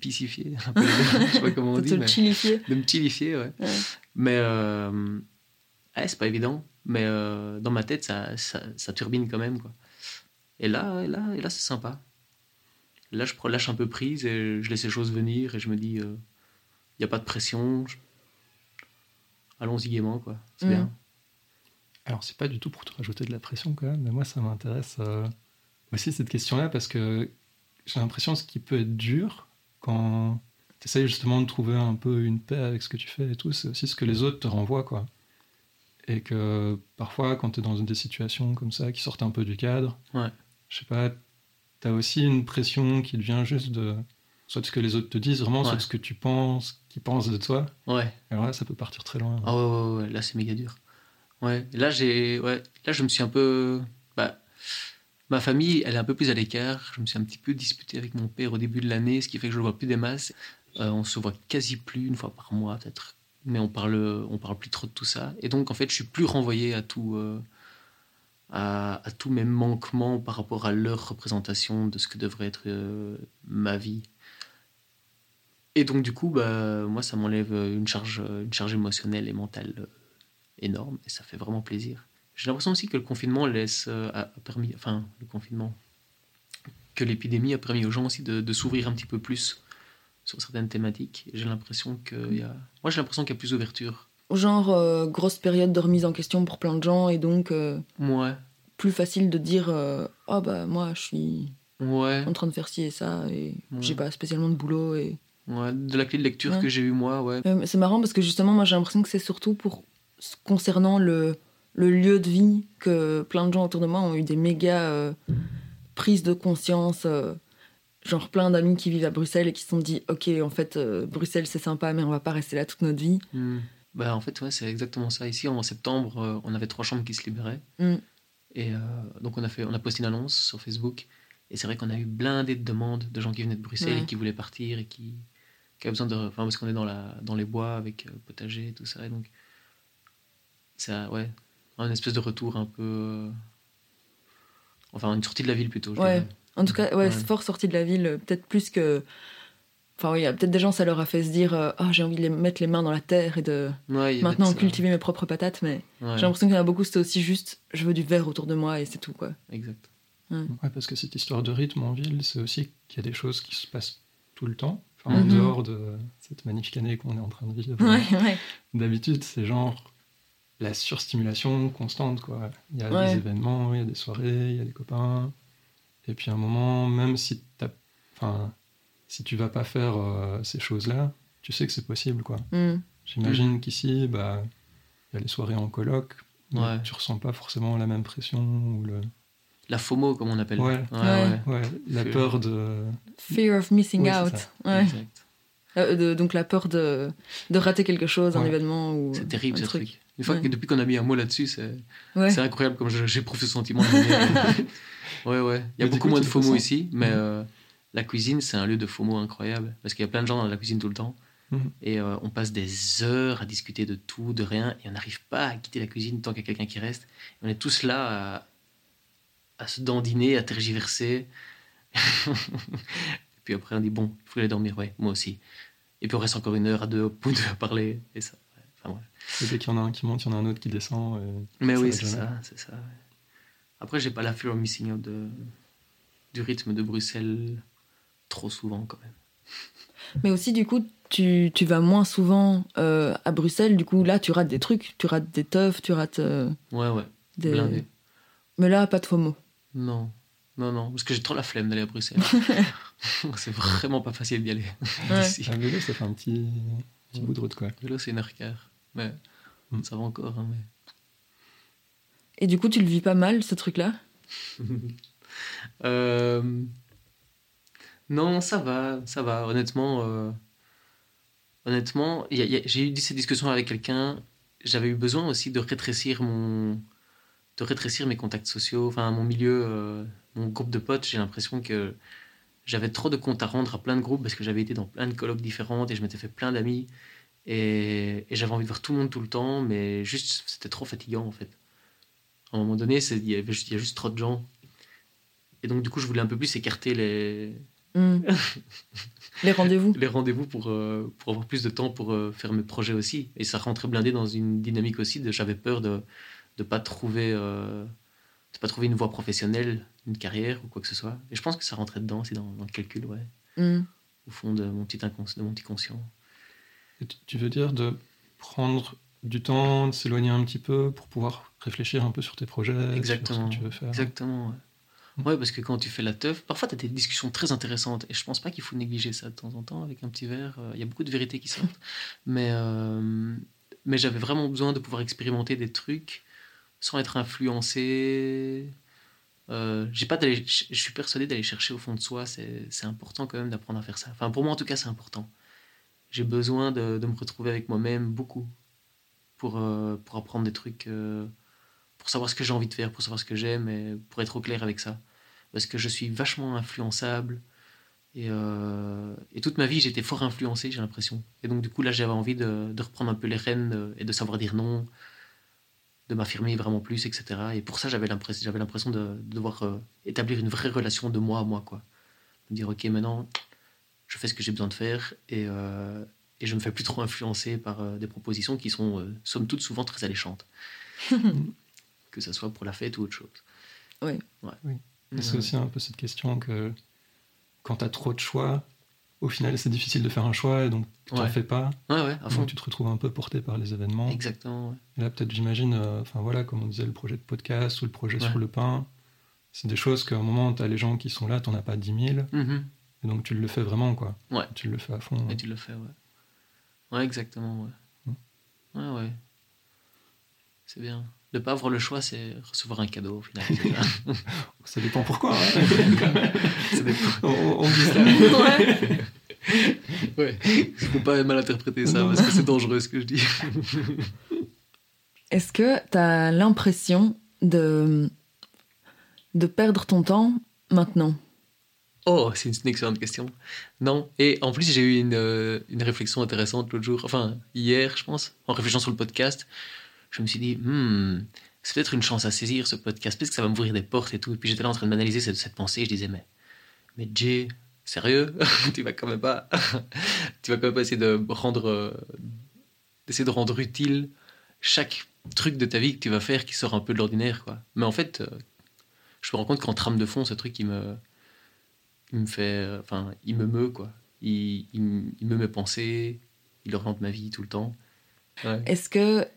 peu, je sais pas comment on De dit. le mais- chilifier. de me chilifier, ouais. Ouais. Mais euh, ouais, c'est pas évident. Mais euh, dans ma tête, ça, ça, ça turbine quand même. Quoi. Et là, et là, et là c'est sympa. Là, je lâche un peu prise et je laisse les choses venir et je me dis, il n'y a pas de pression. je- Allons-y gaiement, quoi. C'est Mm. bien. Alors, c'est pas du tout pour te rajouter de la pression quand même, mais moi, ça m'intéresse euh, aussi cette question-là parce que j'ai l'impression que ce qui peut être dur quand tu essayes justement de trouver un peu une paix avec ce que tu fais et tout, c'est aussi ce que les autres te renvoient, quoi. Et que parfois, quand tu es dans des situations comme ça qui sortent un peu du cadre, Ouais. je sais pas, tu as aussi une pression qui devient juste de soit de ce que les autres te disent, vraiment, soit Ouais. de ce que tu penses, qu'ils pensent de toi. Ouais. Alors là, ça peut partir très loin. Ah ouais, ouais, ouais, là c'est méga dur. Ouais, là j'ai, ouais, là je me suis un peu, bah, ma famille, elle est un peu plus à l'écart. Je me suis un petit peu disputé avec mon père au début de l'année, ce qui fait que je le vois plus des masses. Euh, on se voit quasi plus une fois par mois peut-être, mais on parle, on parle plus trop de tout ça. Et donc en fait, je suis plus renvoyé à tout, euh, à, tous mes manquements par rapport à leur représentation de ce que devrait être euh, ma vie. Et donc du coup, bah, moi, ça m'enlève une charge, une charge émotionnelle et mentale euh, énorme, et ça fait vraiment plaisir. J'ai l'impression aussi que le confinement laisse, euh, a, permis, enfin, le confinement, que l'épidémie a permis aux gens aussi de, de s'ouvrir un petit peu plus sur certaines thématiques. J'ai l'impression qu'il y a, moi, j'ai l'impression qu'il y a plus d'ouverture. Genre, euh, grosse période de remise en question pour plein de gens et donc euh, Ouais, plus facile de dire Oh bah moi je suis ouais, en train de faire ci et ça et Ouais. j'ai pas spécialement de boulot. Et... ouais, de la clé de lecture Ouais. que j'ai eu moi, ouais. Euh, c'est marrant parce que justement, moi j'ai l'impression que c'est surtout pour concernant le, le lieu de vie que plein de gens autour de moi ont eu des méga euh, prises de conscience. euh, genre plein d'amis qui vivent à Bruxelles et qui se sont dit Ok, en fait, euh, Bruxelles c'est sympa, mais on va pas rester là toute notre vie. Hmm. Bah, en fait, ouais, c'est exactement ça. Ici, en septembre, on avait trois chambres qui se libéraient. Mm. Et donc, on a, fait, on a posté une annonce sur Facebook. Et c'est vrai qu'on a eu blindé de demandes de gens qui venaient de Bruxelles Ouais. et qui voulaient partir et qui, qui avaient besoin de. Enfin, parce qu'on est dans, la, dans les bois avec potager et tout ça. Et donc, ça, ouais, un espèce de retour un peu. euh, Enfin, une sortie de la ville plutôt. je Ouais. dirais. En tout cas, ouais, fort sorti de la ville, euh, peut-être plus que. Enfin, oui, il y a peut-être des gens, ça leur a fait se dire euh, Ah, j'ai envie de les mettre les mains dans la terre et de Ouais, maintenant ça. cultiver mes propres patates, mais Ouais, j'ai l'impression qu'il y en a beaucoup, c'était aussi juste je veux du verre autour de moi et c'est tout, quoi. exact. Ouais, parce que cette histoire de rythme en ville, c'est aussi qu'il y a des choses qui se passent tout le temps. Enfin, en Mhm. dehors de cette magnifique année qu'on est en train de vivre. Ouais, ouais. D'habitude, c'est genre la surstimulation constante, quoi. Il y a Ouais. des événements, il y a des soirées, il y a des copains. Et puis à un moment, même si, t'as- enfin, si tu vas pas faire euh, ces choses-là, tu sais que c'est possible, quoi. Mm. J'imagine qu'ici, bah, il y a les soirées en coloc, mais Ouais. tu ressens pas forcément la même pression ou le... La FOMO, comme on appelle. Ouais. Ouais. Ouais, la peur de... Fear of missing out. Exact. Euh, de- donc la peur de, de rater quelque chose, un événement ou. C'est terrible un ce truc. Une fois Ouais. que depuis qu'on a mis un mot là-dessus, c'est Ouais. c'est incroyable comme j'éprouve ce sentiment. de manière- ouais, ouais. Il y a Mais beaucoup coup, moins de FOMO ça. ici, mais Mhm. euh, la cuisine, c'est un lieu de FOMO incroyable. Parce qu'il y a plein de gens dans la cuisine tout le temps. Mhm. Et euh, on passe des heures à discuter de tout, de rien, et on n'arrive pas à quitter la cuisine tant qu'il y a quelqu'un qui reste. On est tous là à, à se dandiner, à tergiverser. et puis après, on dit bon, il faut aller dormir, ouais, moi aussi. Et puis on reste encore une heure à deux au bout de parler. Et ça, ouais. Enfin. Et dès qu'il y en a un qui monte, il y en a un autre qui descend. et Mais ça oui, c'est ça, c'est ça. ouais. Après, j'ai pas la fear of missing out de, du rythme de Bruxelles trop souvent quand même. Mais aussi, du coup, tu, tu vas moins souvent euh, à Bruxelles. Du coup, là, tu rates des trucs. Tu rates des teufs, tu rates euh, Ouais, ouais, des. blindé. Mais là, pas de FOMO. Non, non, non, parce que j'ai trop la flemme d'aller à Bruxelles. c'est vraiment pas facile d'y aller. Ouais. d'ici. À vélo, ça fait un petit, petit Ouais. bout de route, quoi. Vélo, c'est une heure quart. Mais Mm. ça va encore. hein, mais... Et du coup, tu le vis pas mal, ce truc-là? Euh, Non, ça va, ça va. Honnêtement, euh, honnêtement, il y a- il y a- j'ai eu cette discussion avec quelqu'un. J'avais eu besoin aussi de rétrécir mon, de rétrécir mes contacts sociaux, enfin mon milieu, euh, mon groupe de potes. J'ai l'impression que j'avais trop de comptes à rendre à plein de groupes parce que j'avais été dans plein de colloques différentes et je m'étais fait plein d'amis et, et j'avais envie de voir tout le monde tout le temps, mais juste c'était trop fatigant en fait. À un moment donné, il y, avait y a juste trop de gens. Et donc, du coup, je voulais un peu plus écarter les, Hmm. Les rendez-vous. les rendez-vous pour, euh, pour avoir plus de temps pour euh, faire mes projets aussi. Et ça rentrait blindé dans une dynamique aussi. J'avais peur de ne pas, trouver, euh, de pas trouver une voie professionnelle, une carrière ou quoi que ce soit. Et je pense que ça rentrait dedans, c'est dans, dans le calcul, ouais. Hmm. Au fond de mon petit, incons- de mon petit conscient. Et tu- veux dire de prendre du temps, de s'éloigner un petit peu pour pouvoir réfléchir un peu sur tes projets, Exactement. sur ce que tu veux faire? Exactement, ouais. Mm. Ouais, parce que quand tu fais la teuf, parfois tu as des discussions très intéressantes et je pense pas qu'il faut négliger ça de temps en temps avec un petit verre. euh, Il y a beaucoup de vérités qui sortent. Mais, euh, mais j'avais vraiment besoin de pouvoir expérimenter des trucs sans être influencé. Euh, j'ai pas je suis persuadé d'aller chercher au fond de soi, c'est important quand même d'apprendre à faire ça. Enfin, pour moi en tout cas, c'est important. J'ai besoin de, de me retrouver avec moi-même beaucoup pour, euh, pour apprendre des trucs, euh, pour savoir ce que j'ai envie de faire, pour savoir ce que j'aime et pour être au clair avec ça. Parce que je suis vachement influençable et, et toute ma vie j'étais fort influencé, j'ai l'impression. Et donc du coup là j'avais envie de, de reprendre un peu les rênes et de savoir dire non, de m'affirmer vraiment plus, etc. Et pour ça j'avais l'impression, j'avais l'impression de, de devoir euh, établir une vraie relation de moi à moi, quoi. Me dire ok maintenant je fais ce que j'ai besoin de faire et, euh, et je me fais plus trop influencer par euh, des propositions qui sont euh, somme toute souvent très alléchantes. que ce soit pour la fête ou autre chose. Oui. Ouais. Oui. Ouais. C'est aussi un peu cette question que quand tu as trop de choix, au final c'est difficile de faire un choix et donc tu n'en Ouais. fais pas. Ouais, ouais, à fond. Donc tu te retrouves un peu porté par les événements. Exactement. Et là peut-être j'imagine, euh, enfin voilà, comme on disait, le projet de podcast ou le projet sur le pain, c'est des choses qu'à un moment tu as les gens qui sont là, tu n'en as pas 10 000, Mhm. et donc tu le fais vraiment quoi. Ouais. Tu le fais à fond. Et tu le fais, ouais. Ouais, exactement, ouais. Mm. Ouais, ouais. C'est bien. De pas avoir le choix, c'est recevoir un cadeau au final. Ça dépend pourquoi. hein. Ça dépend. on, on dit ça. Ouais. Ouais. Faut pas mal interpréter ça parce que c'est dangereux ce que je dis. Est-ce que tu as l'impression de, de perdre ton temps maintenant? Oh, c'est une excellente question. Non. Et en plus, j'ai eu une, euh, une réflexion intéressante l'autre jour, enfin hier, je pense, en réfléchissant sur le podcast. Je me suis dit, hmm, c'est peut-être une chance à saisir ce podcast, parce que ça va m'ouvrir des portes et tout. Et puis j'étais là en train de m'analyser cette, cette pensée. Et je disais, mais, mais sérieux? Tu vas quand même pas, tu vas quand même pas essayer de rendre, euh, d'essayer de rendre utile chaque truc de ta vie que tu vas faire qui sort un peu de l'ordinaire, quoi. Mais en fait, euh, je me rends compte qu'en trame de fond, ce truc, il me, il me fait, euh, enfin, il me meut, quoi. Il, il, me- met penser, il oriente ma vie tout le temps. Est-ce que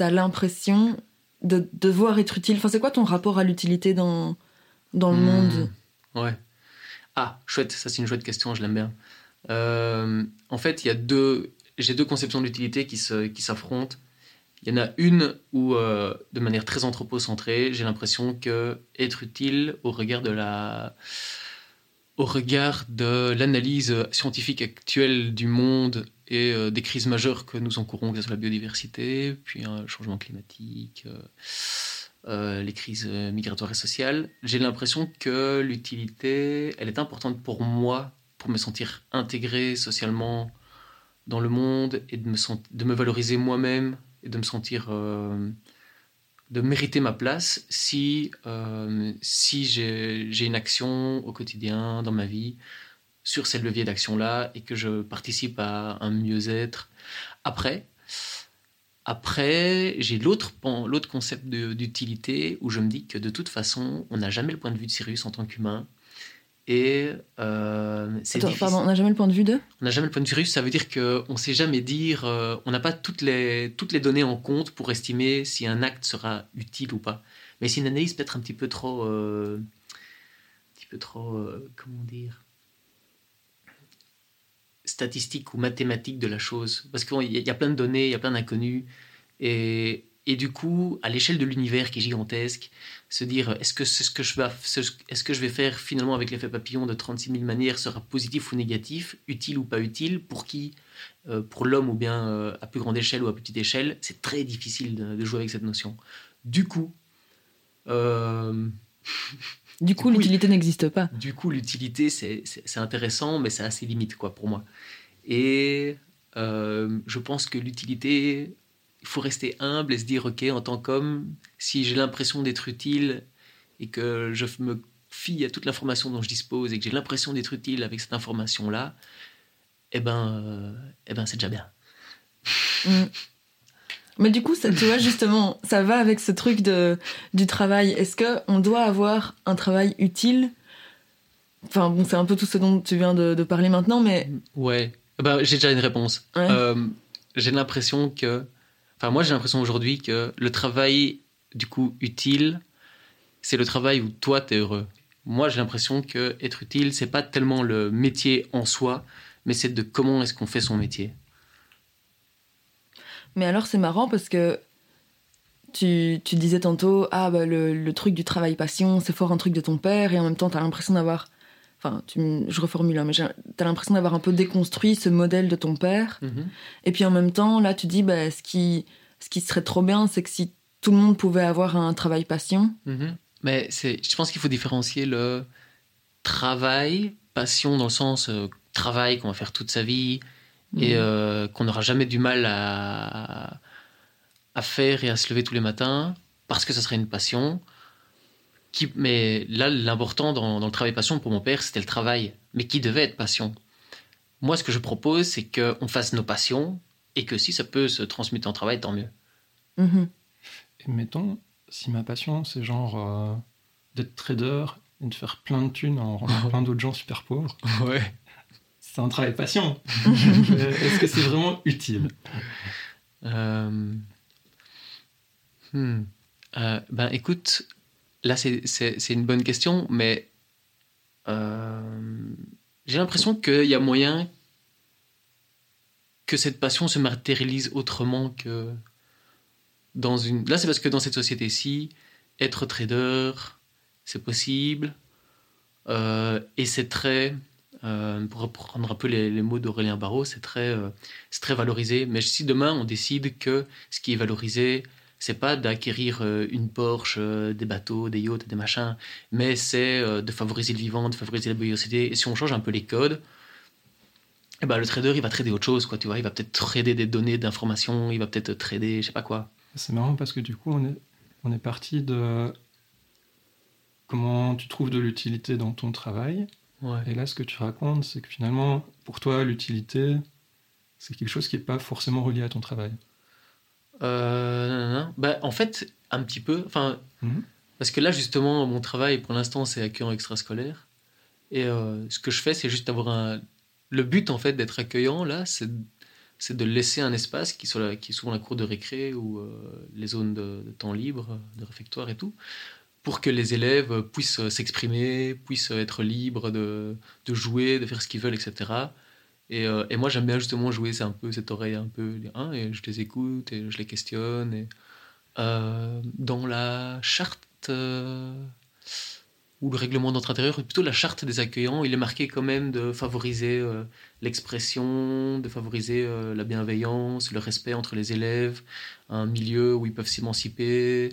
tu as l'impression de devoir être utile Enfin, c'est quoi ton rapport à l'utilité dans, dans le Hmm. monde? Ouais. Ah, chouette, ça c'est une chouette question, je l'aime bien. Euh, en fait, il y a deux, j'ai deux conceptions d'utilité qui se, qui s'affrontent. Il y en a une où, euh, de manière très anthropocentrée, j'ai l'impression que être utile au regard de la, au regard de l'analyse scientifique actuelle du monde et euh, des crises majeures que nous encourons, que ce soit la biodiversité, puis un changement climatique, euh, euh, les crises migratoires et sociales, j'ai l'impression que l'utilité, elle est importante pour moi, pour me sentir intégré socialement dans le monde et de me, de me valoriser moi-même et de me sentir, de mériter ma place si, si j'ai une action au quotidien, dans ma vie, sur ces leviers d'action-là et que je participe à un mieux-être. Après, après, j'ai l'autre l'autre concept de- d'utilité où je me dis que de toute façon, on n'a jamais le point de vue de Sirius en tant qu'humain. Et euh, c'est pardon, on n'a jamais le point de vue de? On n'a jamais le point de vue Sirius, ça veut dire qu'on ne sait jamais dire, euh, on n'a pas toutes les, toutes les données en compte pour estimer si un acte sera utile ou pas. Mais c'est une analyse peut-être un petit peu trop, euh, un petit peu trop, comment dire, statistique ou mathématique de la chose. Parce qu'il y, a- plein de données, il y a plein d'inconnus. Et, et du coup, à l'échelle de l'univers qui est gigantesque, se dire est-ce que ce que je vais, est-ce que je vais faire finalement avec l'effet papillon de 36 000 manières sera positif ou négatif, utile ou pas utile, pour qui, euh, pour l'homme ou bien euh, à plus grande échelle ou à petite échelle, c'est très difficile de, de jouer avec cette notion. Du coup, euh, Du coup, coup, l'utilité n'existe pas. du coup, l'utilité, c'est c'est- c'est intéressant, mais ça a ses limites, quoi, pour moi. Et euh, je pense que l'utilité, il faut rester humble et se dire, ok, en tant qu'homme, si j'ai l'impression d'être utile et que je me fie à toute l'information dont je dispose et que j'ai l'impression d'être utile avec cette information-là, eh ben, euh, eh ben c'est déjà bien. Mm. Mais du coup, ça, tu vois, justement, ça va avec ce truc de, du travail. Est-ce qu'on doit avoir un travail utile? Enfin, bon, c'est un peu tout ce dont tu viens de, parler maintenant, mais... Ouais, ben, j'ai déjà une réponse. Euh, j'ai l'impression que... Enfin, moi, j'ai l'impression aujourd'hui que le travail, du coup, utile, c'est le travail où toi, tu es heureux. Moi, j'ai l'impression que être utile, c'est pas tellement le métier en soi, mais c'est de comment est-ce qu'on fait son métier. Mais alors, c'est marrant parce que tu, tu disais tantôt, ah, bah, le, le, truc du travail passion, c'est fort un truc de ton père, et en même temps, tu as l'impression d'avoir. Enfin, tu, je reformule, hein, mais tu as l'impression d'avoir un peu déconstruit ce modèle de ton père. Mhm. Et puis en même temps, là, tu dis, bah, ce, qui, ce qui serait trop bien, c'est que si tout le monde pouvait avoir un travail passion. Mhm. Mais c'est, je pense qu'il faut différencier le travail, passion dans le sens euh, travail qu'on va faire toute sa vie, et mhm. euh, qu'on n'aura jamais du mal à, à faire et à se lever tous les matins parce que ça serait une passion. Qui, mais là, l'important dans, le travail passion pour mon père, c'était le travail, mais qui devait être passion? Moi, ce que je propose, c'est qu'on fasse nos passions et que si ça peut se transmettre en travail, tant mieux. Mhm. Et mettons, si ma passion, c'est genre euh, d'être trader et de faire plein de thunes en rendant plein d'autres gens super pauvres. Ouais c'est un travail passion. Est-ce que c'est vraiment utile? Euh... hmm. euh, Ben écoute, là c'est une bonne question, mais euh, j'ai l'impression qu'il y a moyen que cette passion se matérialise autrement que dans une. Là c'est parce que dans cette société-ci, être trader, c'est possible. Et c'est très euh, pour reprendre un peu les, mots d'Aurélien Barraud, c'est très, euh, très valorisé. Mais si demain on décide que ce qui est valorisé, c'est pas d'acquérir euh, une Porsche, des bateaux, des yachts, des machins, mais c'est de favoriser le vivant, de favoriser la biodiversité. Et si on change un peu les codes, eh ben, le trader, il va trader autre chose, quoi, tu vois. Il va peut-être trader des données d'information, il va peut-être trader, je sais pas quoi. C'est marrant parce que du coup, on est, on est parti de comment tu trouves de l'utilité dans ton travail et là, ce que tu racontes, c'est que finalement, pour toi, l'utilité, c'est quelque chose qui n'est pas forcément relié à ton travail. Euh, non, non, Bah, en fait, un petit peu. Enfin, mhm. Parce que là, justement, mon travail, pour l'instant, c'est accueillant extrascolaire. Et euh, ce que je fais, c'est juste avoir un. Le but, en fait, d'être accueillant, là, c'est c'est de laisser un espace qui, soit qui est souvent la cour de récré ou euh, les zones de, de, temps libre, de réfectoire et tout, pour que les élèves puissent s'exprimer, puissent être libres de, de, jouer, de faire ce qu'ils veulent, etc. Et, euh, et moi, j'aime bien justement jouer c'est un peu cette oreille un peu, hein, et je les écoute et je les questionne. Et, euh, dans la charte euh, ou le règlement d'entre intérieur, plutôt la charte des accueillants, il est marqué quand même de favoriser l'expression, de favoriser la bienveillance, le respect entre les élèves, un milieu où ils peuvent s'émanciper,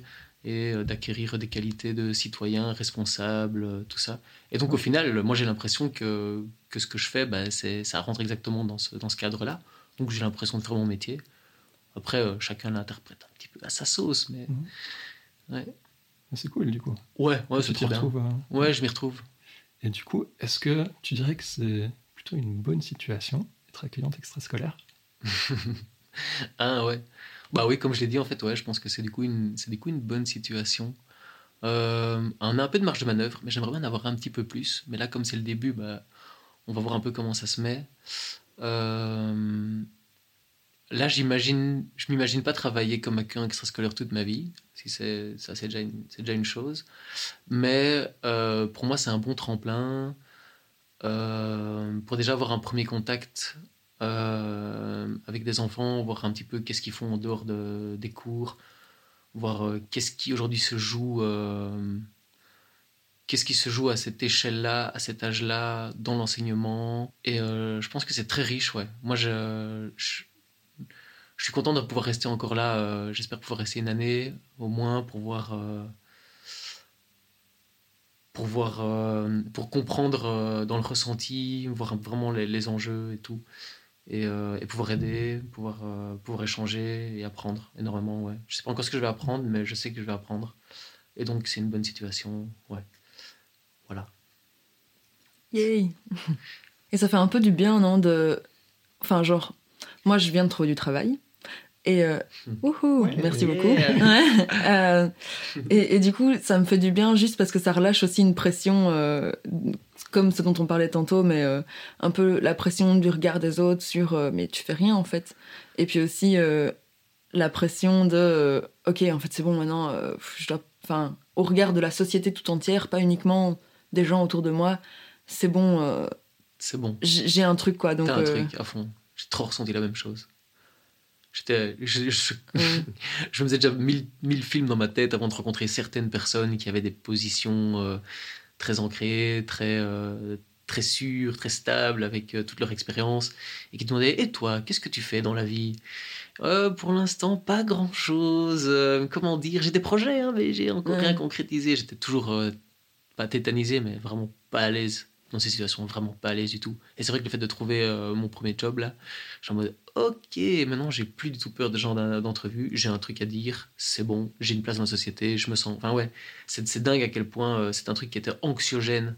et euh, d'acquérir des qualités de citoyen responsable, euh, tout ça. Et donc au final, moi j'ai l'impression que, que ce que je fais, bah, ça rentre exactement dans ce, dans ce cadre-là. Donc j'ai l'impression de faire mon métier. Après, euh, chacun l'interprète un petit peu à sa sauce, mais... Mhm. Ouais. C'est cool du coup. Ouais, ouais c'est trop bien. Ouais, je m'y retrouve. Et du coup, est-ce que tu dirais que c'est plutôt une bonne situation, être accueillante extrascolaire? Ah ouais. Bah oui, comme je l'ai dit, en fait, ouais, je pense que c'est du coup une, du coup une bonne situation. Euh, on a un peu de marge de manœuvre, mais j'aimerais bien en avoir un petit peu plus. Mais là, comme c'est le début, bah, on va voir un peu comment ça se met. Euh, là, j'imagine, je m'imagine pas travailler comme accueillant extrascolaire toute ma vie. Si c'est ça, c'est déjà déjà une chose. Mais euh, pour moi, c'est un bon tremplin pour déjà avoir un premier contact euh, avec des enfants, voir un petit peu qu'est-ce qu'ils font en dehors de, des cours, voir euh, qu'est-ce qui aujourd'hui se joue, euh, qu'est-ce qui se joue à cette échelle-là, à cet âge-là, dans l'enseignement. Et je pense que c'est très riche, ouais. Moi, je, suis content de pouvoir rester encore là. J'espère pouvoir rester une année au moins pour voir pour voir, pour comprendre dans le ressenti, voir vraiment les enjeux et tout. Et, euh, et pouvoir aider, pouvoir, euh, pouvoir échanger et apprendre énormément. Ouais. Je sais pas encore ce que je vais apprendre, mais je sais que je vais apprendre. Et donc, c'est une bonne situation. Ouais. Voilà. Yay Et ça fait un peu du bien, non de... Enfin, genre, moi, je viens de trouver du travail. Et euh, wouhou, Ouais. merci Yeah. beaucoup. Ouais. Euh, et, et du coup, ça me fait du bien juste parce que ça relâche aussi une pression, euh, comme ce dont on parlait tantôt, mais euh, un peu la pression du regard des autres sur euh, mais tu fais rien en fait. Et puis aussi euh, la pression de ok, en fait c'est bon maintenant, je dois, enfin, au regard de la société tout entière, pas uniquement des gens autour de moi, c'est bon, C'est bon. j'ai un truc quoi. Donc, T'as un truc à fond. J'ai trop ressenti la même chose. J'étais, je, je- mm. je me faisais déjà mille, mille films dans ma tête avant de rencontrer certaines personnes qui avaient des positions très ancrées, très, euh, très sûres, très stables, avec euh, toute leur expérience, et qui demandaient Et toi, qu'est-ce que tu fais dans la vie? Euh, Pour l'instant, pas grand-chose. Euh, comment dire? J'ai des projets, hein, mais j'ai encore Ouais. rien concrétisé. J'étais toujours pas tétanisé, mais vraiment pas à l'aise dans ces situations, vraiment pas à l'aise du tout. Et c'est vrai que le fait de trouver euh, mon premier job là, j'ai en mode ok, maintenant j'ai plus du tout peur de ce genre d'en- d'entrevue, j'ai un truc à dire, c'est bon, j'ai une place dans la société, je me sens. Enfin ouais, c'est dingue à quel point euh, c'est un truc qui était anxiogène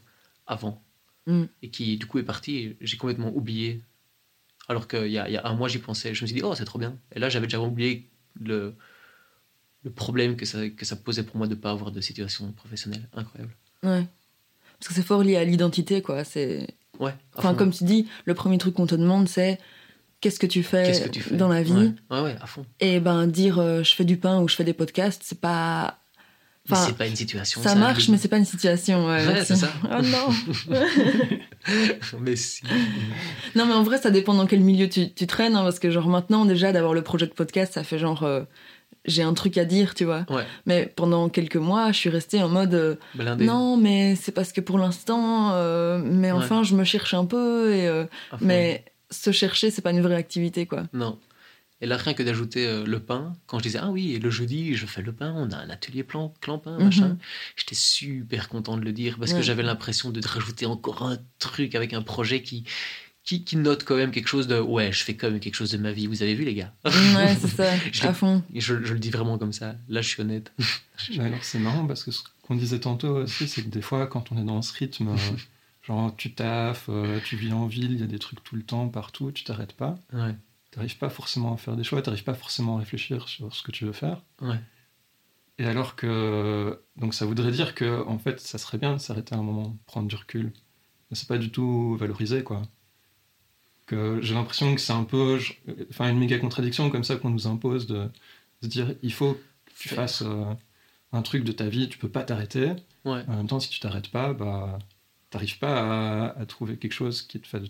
avant Mm. et qui du coup est parti, j'ai complètement oublié. Alors qu'il y a, il y a un mois j'y pensais, je me suis dit oh c'est trop bien. Et là j'avais déjà oublié le, le problème que ça, que ça posait pour moi de pas avoir de situation professionnelle. Incroyable. Ouais. Parce que c'est fort lié à l'identité, quoi. C'est... Ouais. Enfin, comme tu dis, le premier truc qu'on te demande, c'est qu'est-ce que tu fais, Qu'est-ce que tu fais? dans la vie? ouais. ouais, ouais, à fond. Et ben, dire euh, je fais du pain ou je fais des podcasts, c'est pas. Enfin, c'est pas une situation. ça marche, mais c'est pas une situation. Ouais, c'est ça. Oh non mais si. Non, mais en vrai, ça dépend dans quel milieu tu, tu traînes, hein, parce que, genre, maintenant, déjà, d'avoir le projet de podcast, ça fait genre. euh, j'ai un truc à dire, tu vois. Ouais. Mais pendant quelques mois, je suis restée en mode. euh, non, mais c'est parce que pour l'instant, euh, mais Ouais. enfin, je me cherche un peu, et. euh, fond. mais se chercher, c'est pas une vraie activité, quoi. Non. Et là, rien que d'ajouter le pain, quand je disais, ah oui, et le jeudi, je fais le pain, on a un atelier plan, clampin, Mhm. machin, j'étais super content de le dire parce Ouais. que j'avais l'impression de rajouter encore un truc avec un projet qui, qui, qui note quand même quelque chose de, ouais, je fais quand même quelque chose de ma vie, vous avez vu, les gars? Ouais, c'est ça, Je à fond. Je, je le dis vraiment comme ça. Là, je suis honnête. Mais Alors c'est marrant parce que ce qu'on disait tantôt aussi, c'est que des fois, quand on est dans ce rythme, euh, genre tu taffes, euh, tu vis en ville, il y a des trucs tout le temps, partout, tu t'arrêtes pas, Ouais. t'arrives pas forcément à faire des choix, t'arrives pas forcément à réfléchir sur ce que tu veux faire. Ouais. Et alors que, donc ça voudrait dire que, en fait, ça serait bien de s'arrêter un moment, prendre du recul. Mais c'est pas du tout valorisé, quoi. Que j'ai l'impression que c'est un peu, je- enfin, une méga contradiction comme ça qu'on nous impose de se dire, il faut que tu fasses euh, un truc de ta vie, tu peux pas t'arrêter. Ouais. En même temps, si tu t'arrêtes pas, bah, t'arrives pas à, à trouver quelque chose qui te fait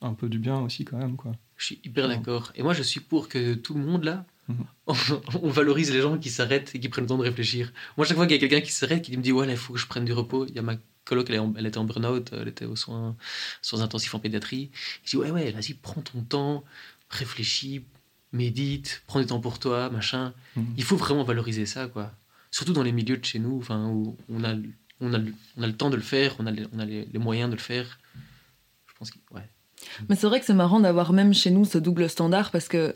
un peu du bien aussi, quand même, quoi. Je suis hyper Ouais. d'accord. Et moi, je suis pour que tout le monde, là, Mhm. on, on valorise les gens qui s'arrêtent et qui prennent le temps de réfléchir. Moi, chaque fois qu'il y a quelqu'un qui s'arrête, qui me dit, ouais, il faut que je prenne du repos, il y a ma coloc, elle, était en burn-out, elle était aux soins, soins intensifs en pédiatrie. Je dis, ouais, ouais, vas-y, prends ton temps, réfléchis, médite, prends du temps pour toi, machin. Mhm. Il faut vraiment valoriser ça, quoi. Surtout dans les milieux de chez nous, enfin, où on a, on a, le- on a le temps de le faire, on a, les, on a les, les moyens de le faire. Je pense que, ouais. Mais c'est vrai que c'est marrant d'avoir même chez nous ce double standard parce que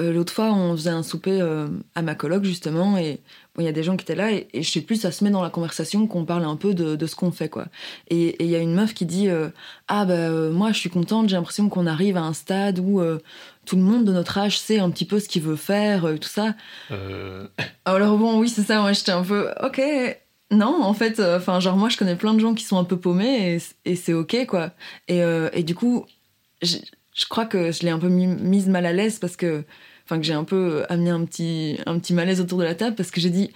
euh, l'autre fois, on faisait un souper euh, à ma coloc justement et bon, il y a des gens qui étaient là et, et je sais plus, ça se met dans la conversation qu'on parle un peu de, de ce qu'on fait quoi. Et il y a une meuf qui dit euh, Ah bah moi je suis contente, j'ai l'impression qu'on arrive à un stade où tout le monde de notre âge sait un petit peu ce qu'il veut faire, tout ça. Alors bon, oui, c'est ça, moi j'étais un peu ok. Non, en fait, enfin, genre moi je connais plein de gens qui sont un peu paumés et, et c'est ok quoi. Et, et du coup, je, crois que je l'ai un peu mis- mise mal à l'aise parce que, enfin, que j'ai un peu amené un petit, un petit malaise autour de la table parce que j'ai dit,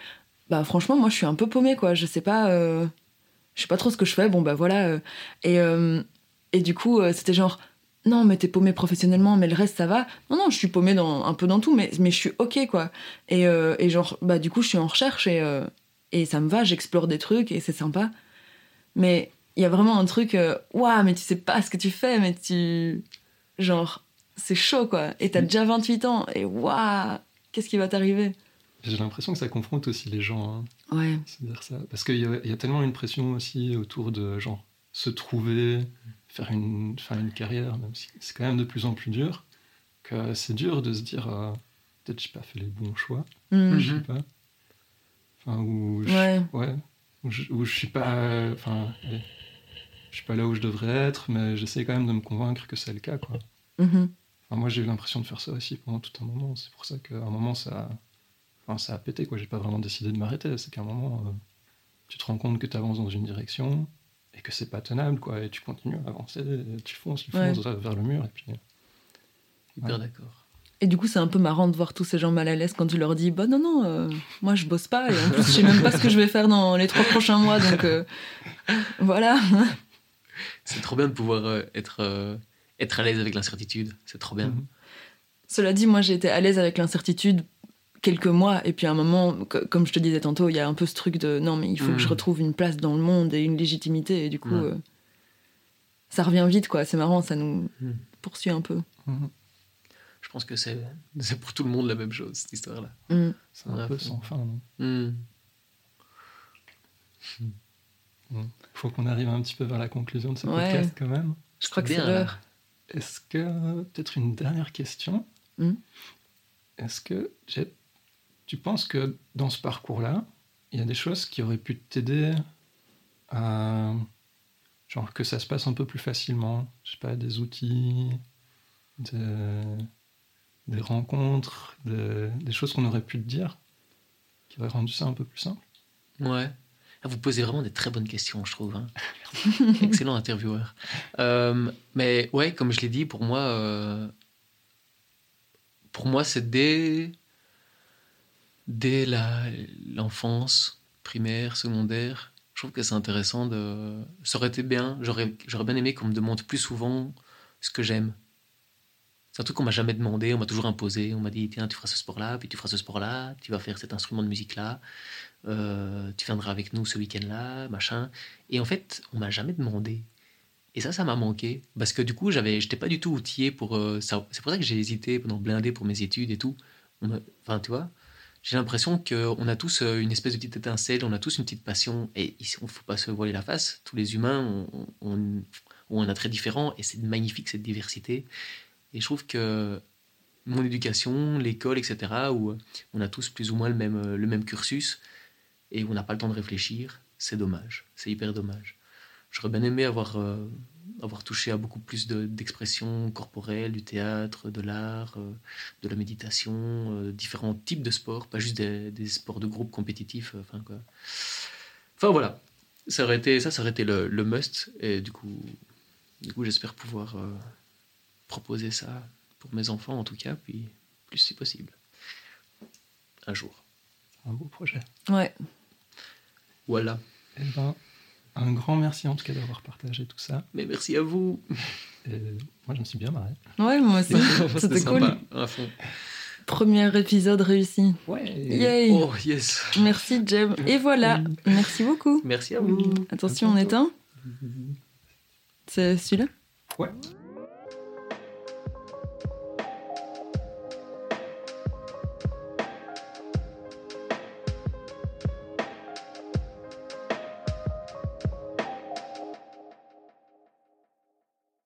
bah franchement, moi je suis un peu paumée quoi. Je sais pas, euh, je sais pas trop ce que je fais. Bon bah voilà. euh. et, euh, et du coup, euh, c'était genre. Non, mais t'es paumée professionnellement, mais le reste ça va. Non, non, je suis paumée dans, un peu dans tout, mais, mais je suis ok quoi. Et, euh, et genre, bah du coup, je suis en recherche et, euh, et ça me va, j'explore des trucs et c'est sympa. Mais il y a vraiment un truc, euh, waouh, mais tu sais pas ce que tu fais, mais tu. Genre, c'est chaud quoi. Et t'as déjà 28 ans et waouh, qu'est-ce qui va t'arriver? J'ai l'impression que ça confronte aussi les gens, hein, Ouais. dire ça. Parce qu'il y, a- il y a tellement une pression aussi autour de, genre, se trouver, faire une, faire une carrière, même si c'est quand même de plus en plus dur, que c'est dur de se dire euh, peut-être j'ai pas fait les bons choix, Mm. je sais pas. Enfin, ou je, Ouais. ouais, où je, suis pas, enfin, suis pas là où je devrais être, mais j'essaie quand même de me convaincre que c'est le cas, quoi. Mhm. Enfin, moi, j'ai eu l'impression de faire ça aussi pendant tout un moment. C'est pour ça qu'à un moment, ça, enfin, ça a pété, quoi. J'ai pas vraiment décidé de m'arrêter. C'est qu'à un moment, euh, tu te rends compte que tu avances dans une direction et que c'est pas tenable, quoi. Et tu continues à avancer, et tu fonces, tu Ouais. fonces vers le mur, et puis. Hyper Ouais. d'accord. Et du coup, c'est un peu marrant de voir tous ces gens mal à l'aise quand tu leur dis Bah non, non, euh, moi je bosse pas, et en plus, je sais même pas ce que je vais faire dans les trois prochains mois, donc euh, voilà. C'est trop bien de pouvoir euh, être, euh, être à l'aise avec l'incertitude. C'est trop bien. Mhm. Cela dit, moi j'ai été à l'aise avec l'incertitude quelques mois, et puis à un moment, co- comme je te disais tantôt, il y a un peu ce truc de non, mais il faut Mm. que je retrouve une place dans le monde et une légitimité, et du coup, Ouais. euh, ça revient vite, quoi. C'est marrant, ça nous Mm. poursuit un peu. Mhm. Je pense que c'est c'est pour tout le monde la même chose, cette histoire-là. Mm. C'est un peu sans fin, non. Faut qu'on arrive un petit peu vers la conclusion de ce Ouais. podcast, quand même. Je crois que c'est l'heure. Est-ce que. Peut-être une dernière question. Hmm. Est-ce que. Tu penses que dans ce parcours-là, il y a des choses qui auraient pu t'aider à. Genre que ça se passe un peu plus facilement Je sais pas, des outils, des, des rencontres, des... des choses qu'on aurait pu te dire qui auraient rendu ça un peu plus simple? Ouais. Ah, Vous posez vraiment des très bonnes questions, je trouve. hein. Excellent intervieweur. Euh, mais ouais, comme je l'ai dit, pour moi, euh, pour moi, c'est dès, dès l'enfance, primaire, secondaire. Je trouve que c'est intéressant. Ça aurait été bien. J'aurais, j'aurais bien aimé qu'on me demande plus souvent ce que j'aime. C'est un truc qu'on m'a jamais demandé, on m'a toujours imposé. On m'a dit tiens, tu feras ce sport-là, puis tu feras ce sport-là, tu vas faire cet instrument de musique-là. Euh, tu viendras avec nous ce week-end-là, machin. Et en fait, on m'a jamais demandé. Et ça, ça m'a manqué. Parce que du coup, j'avais, j'étais pas du tout outillé pour euh. C'est pour ça que j'ai hésité pendant blindé pour mes études et tout. On Enfin, tu vois, j'ai l'impression qu'on a tous euh, une espèce de petite étincelle, on a tous une petite passion. Et il ne faut pas se voiler la face. Tous les humains ont, ont un attrait différent. Et c'est magnifique, cette diversité. Et je trouve que mon éducation, l'école, etc., où on a tous plus ou moins le même, le même cursus, et où on n'a pas le temps de réfléchir, c'est dommage. C'est hyper dommage. J'aurais bien aimé avoir, euh, avoir touché à beaucoup plus de- d'expressions corporelles, du théâtre, de l'art, euh, de la méditation, euh, différents types de sports, pas juste des, des sports de groupe compétitifs. Enfin, quoi. enfin voilà, ça aurait été, ça, ça aurait été le, le must. Et du coup, du coup j'espère pouvoir euh, proposer ça pour mes enfants, en tout cas, puis plus si possible. Un jour. Un beau projet. Ouais. Voilà. Eh ben, un grand merci en tout cas d'avoir partagé tout ça. Mais merci à vous. Et moi, je me suis bien marré. Ouais, moi aussi. C'était cool. sympa, à fond. Premier épisode réussi. Ouais. Yay. Oh, yes. Merci Jeb. Et voilà. Merci beaucoup. Merci à vous. Attention, on éteint. C'est celui-là? Ouais.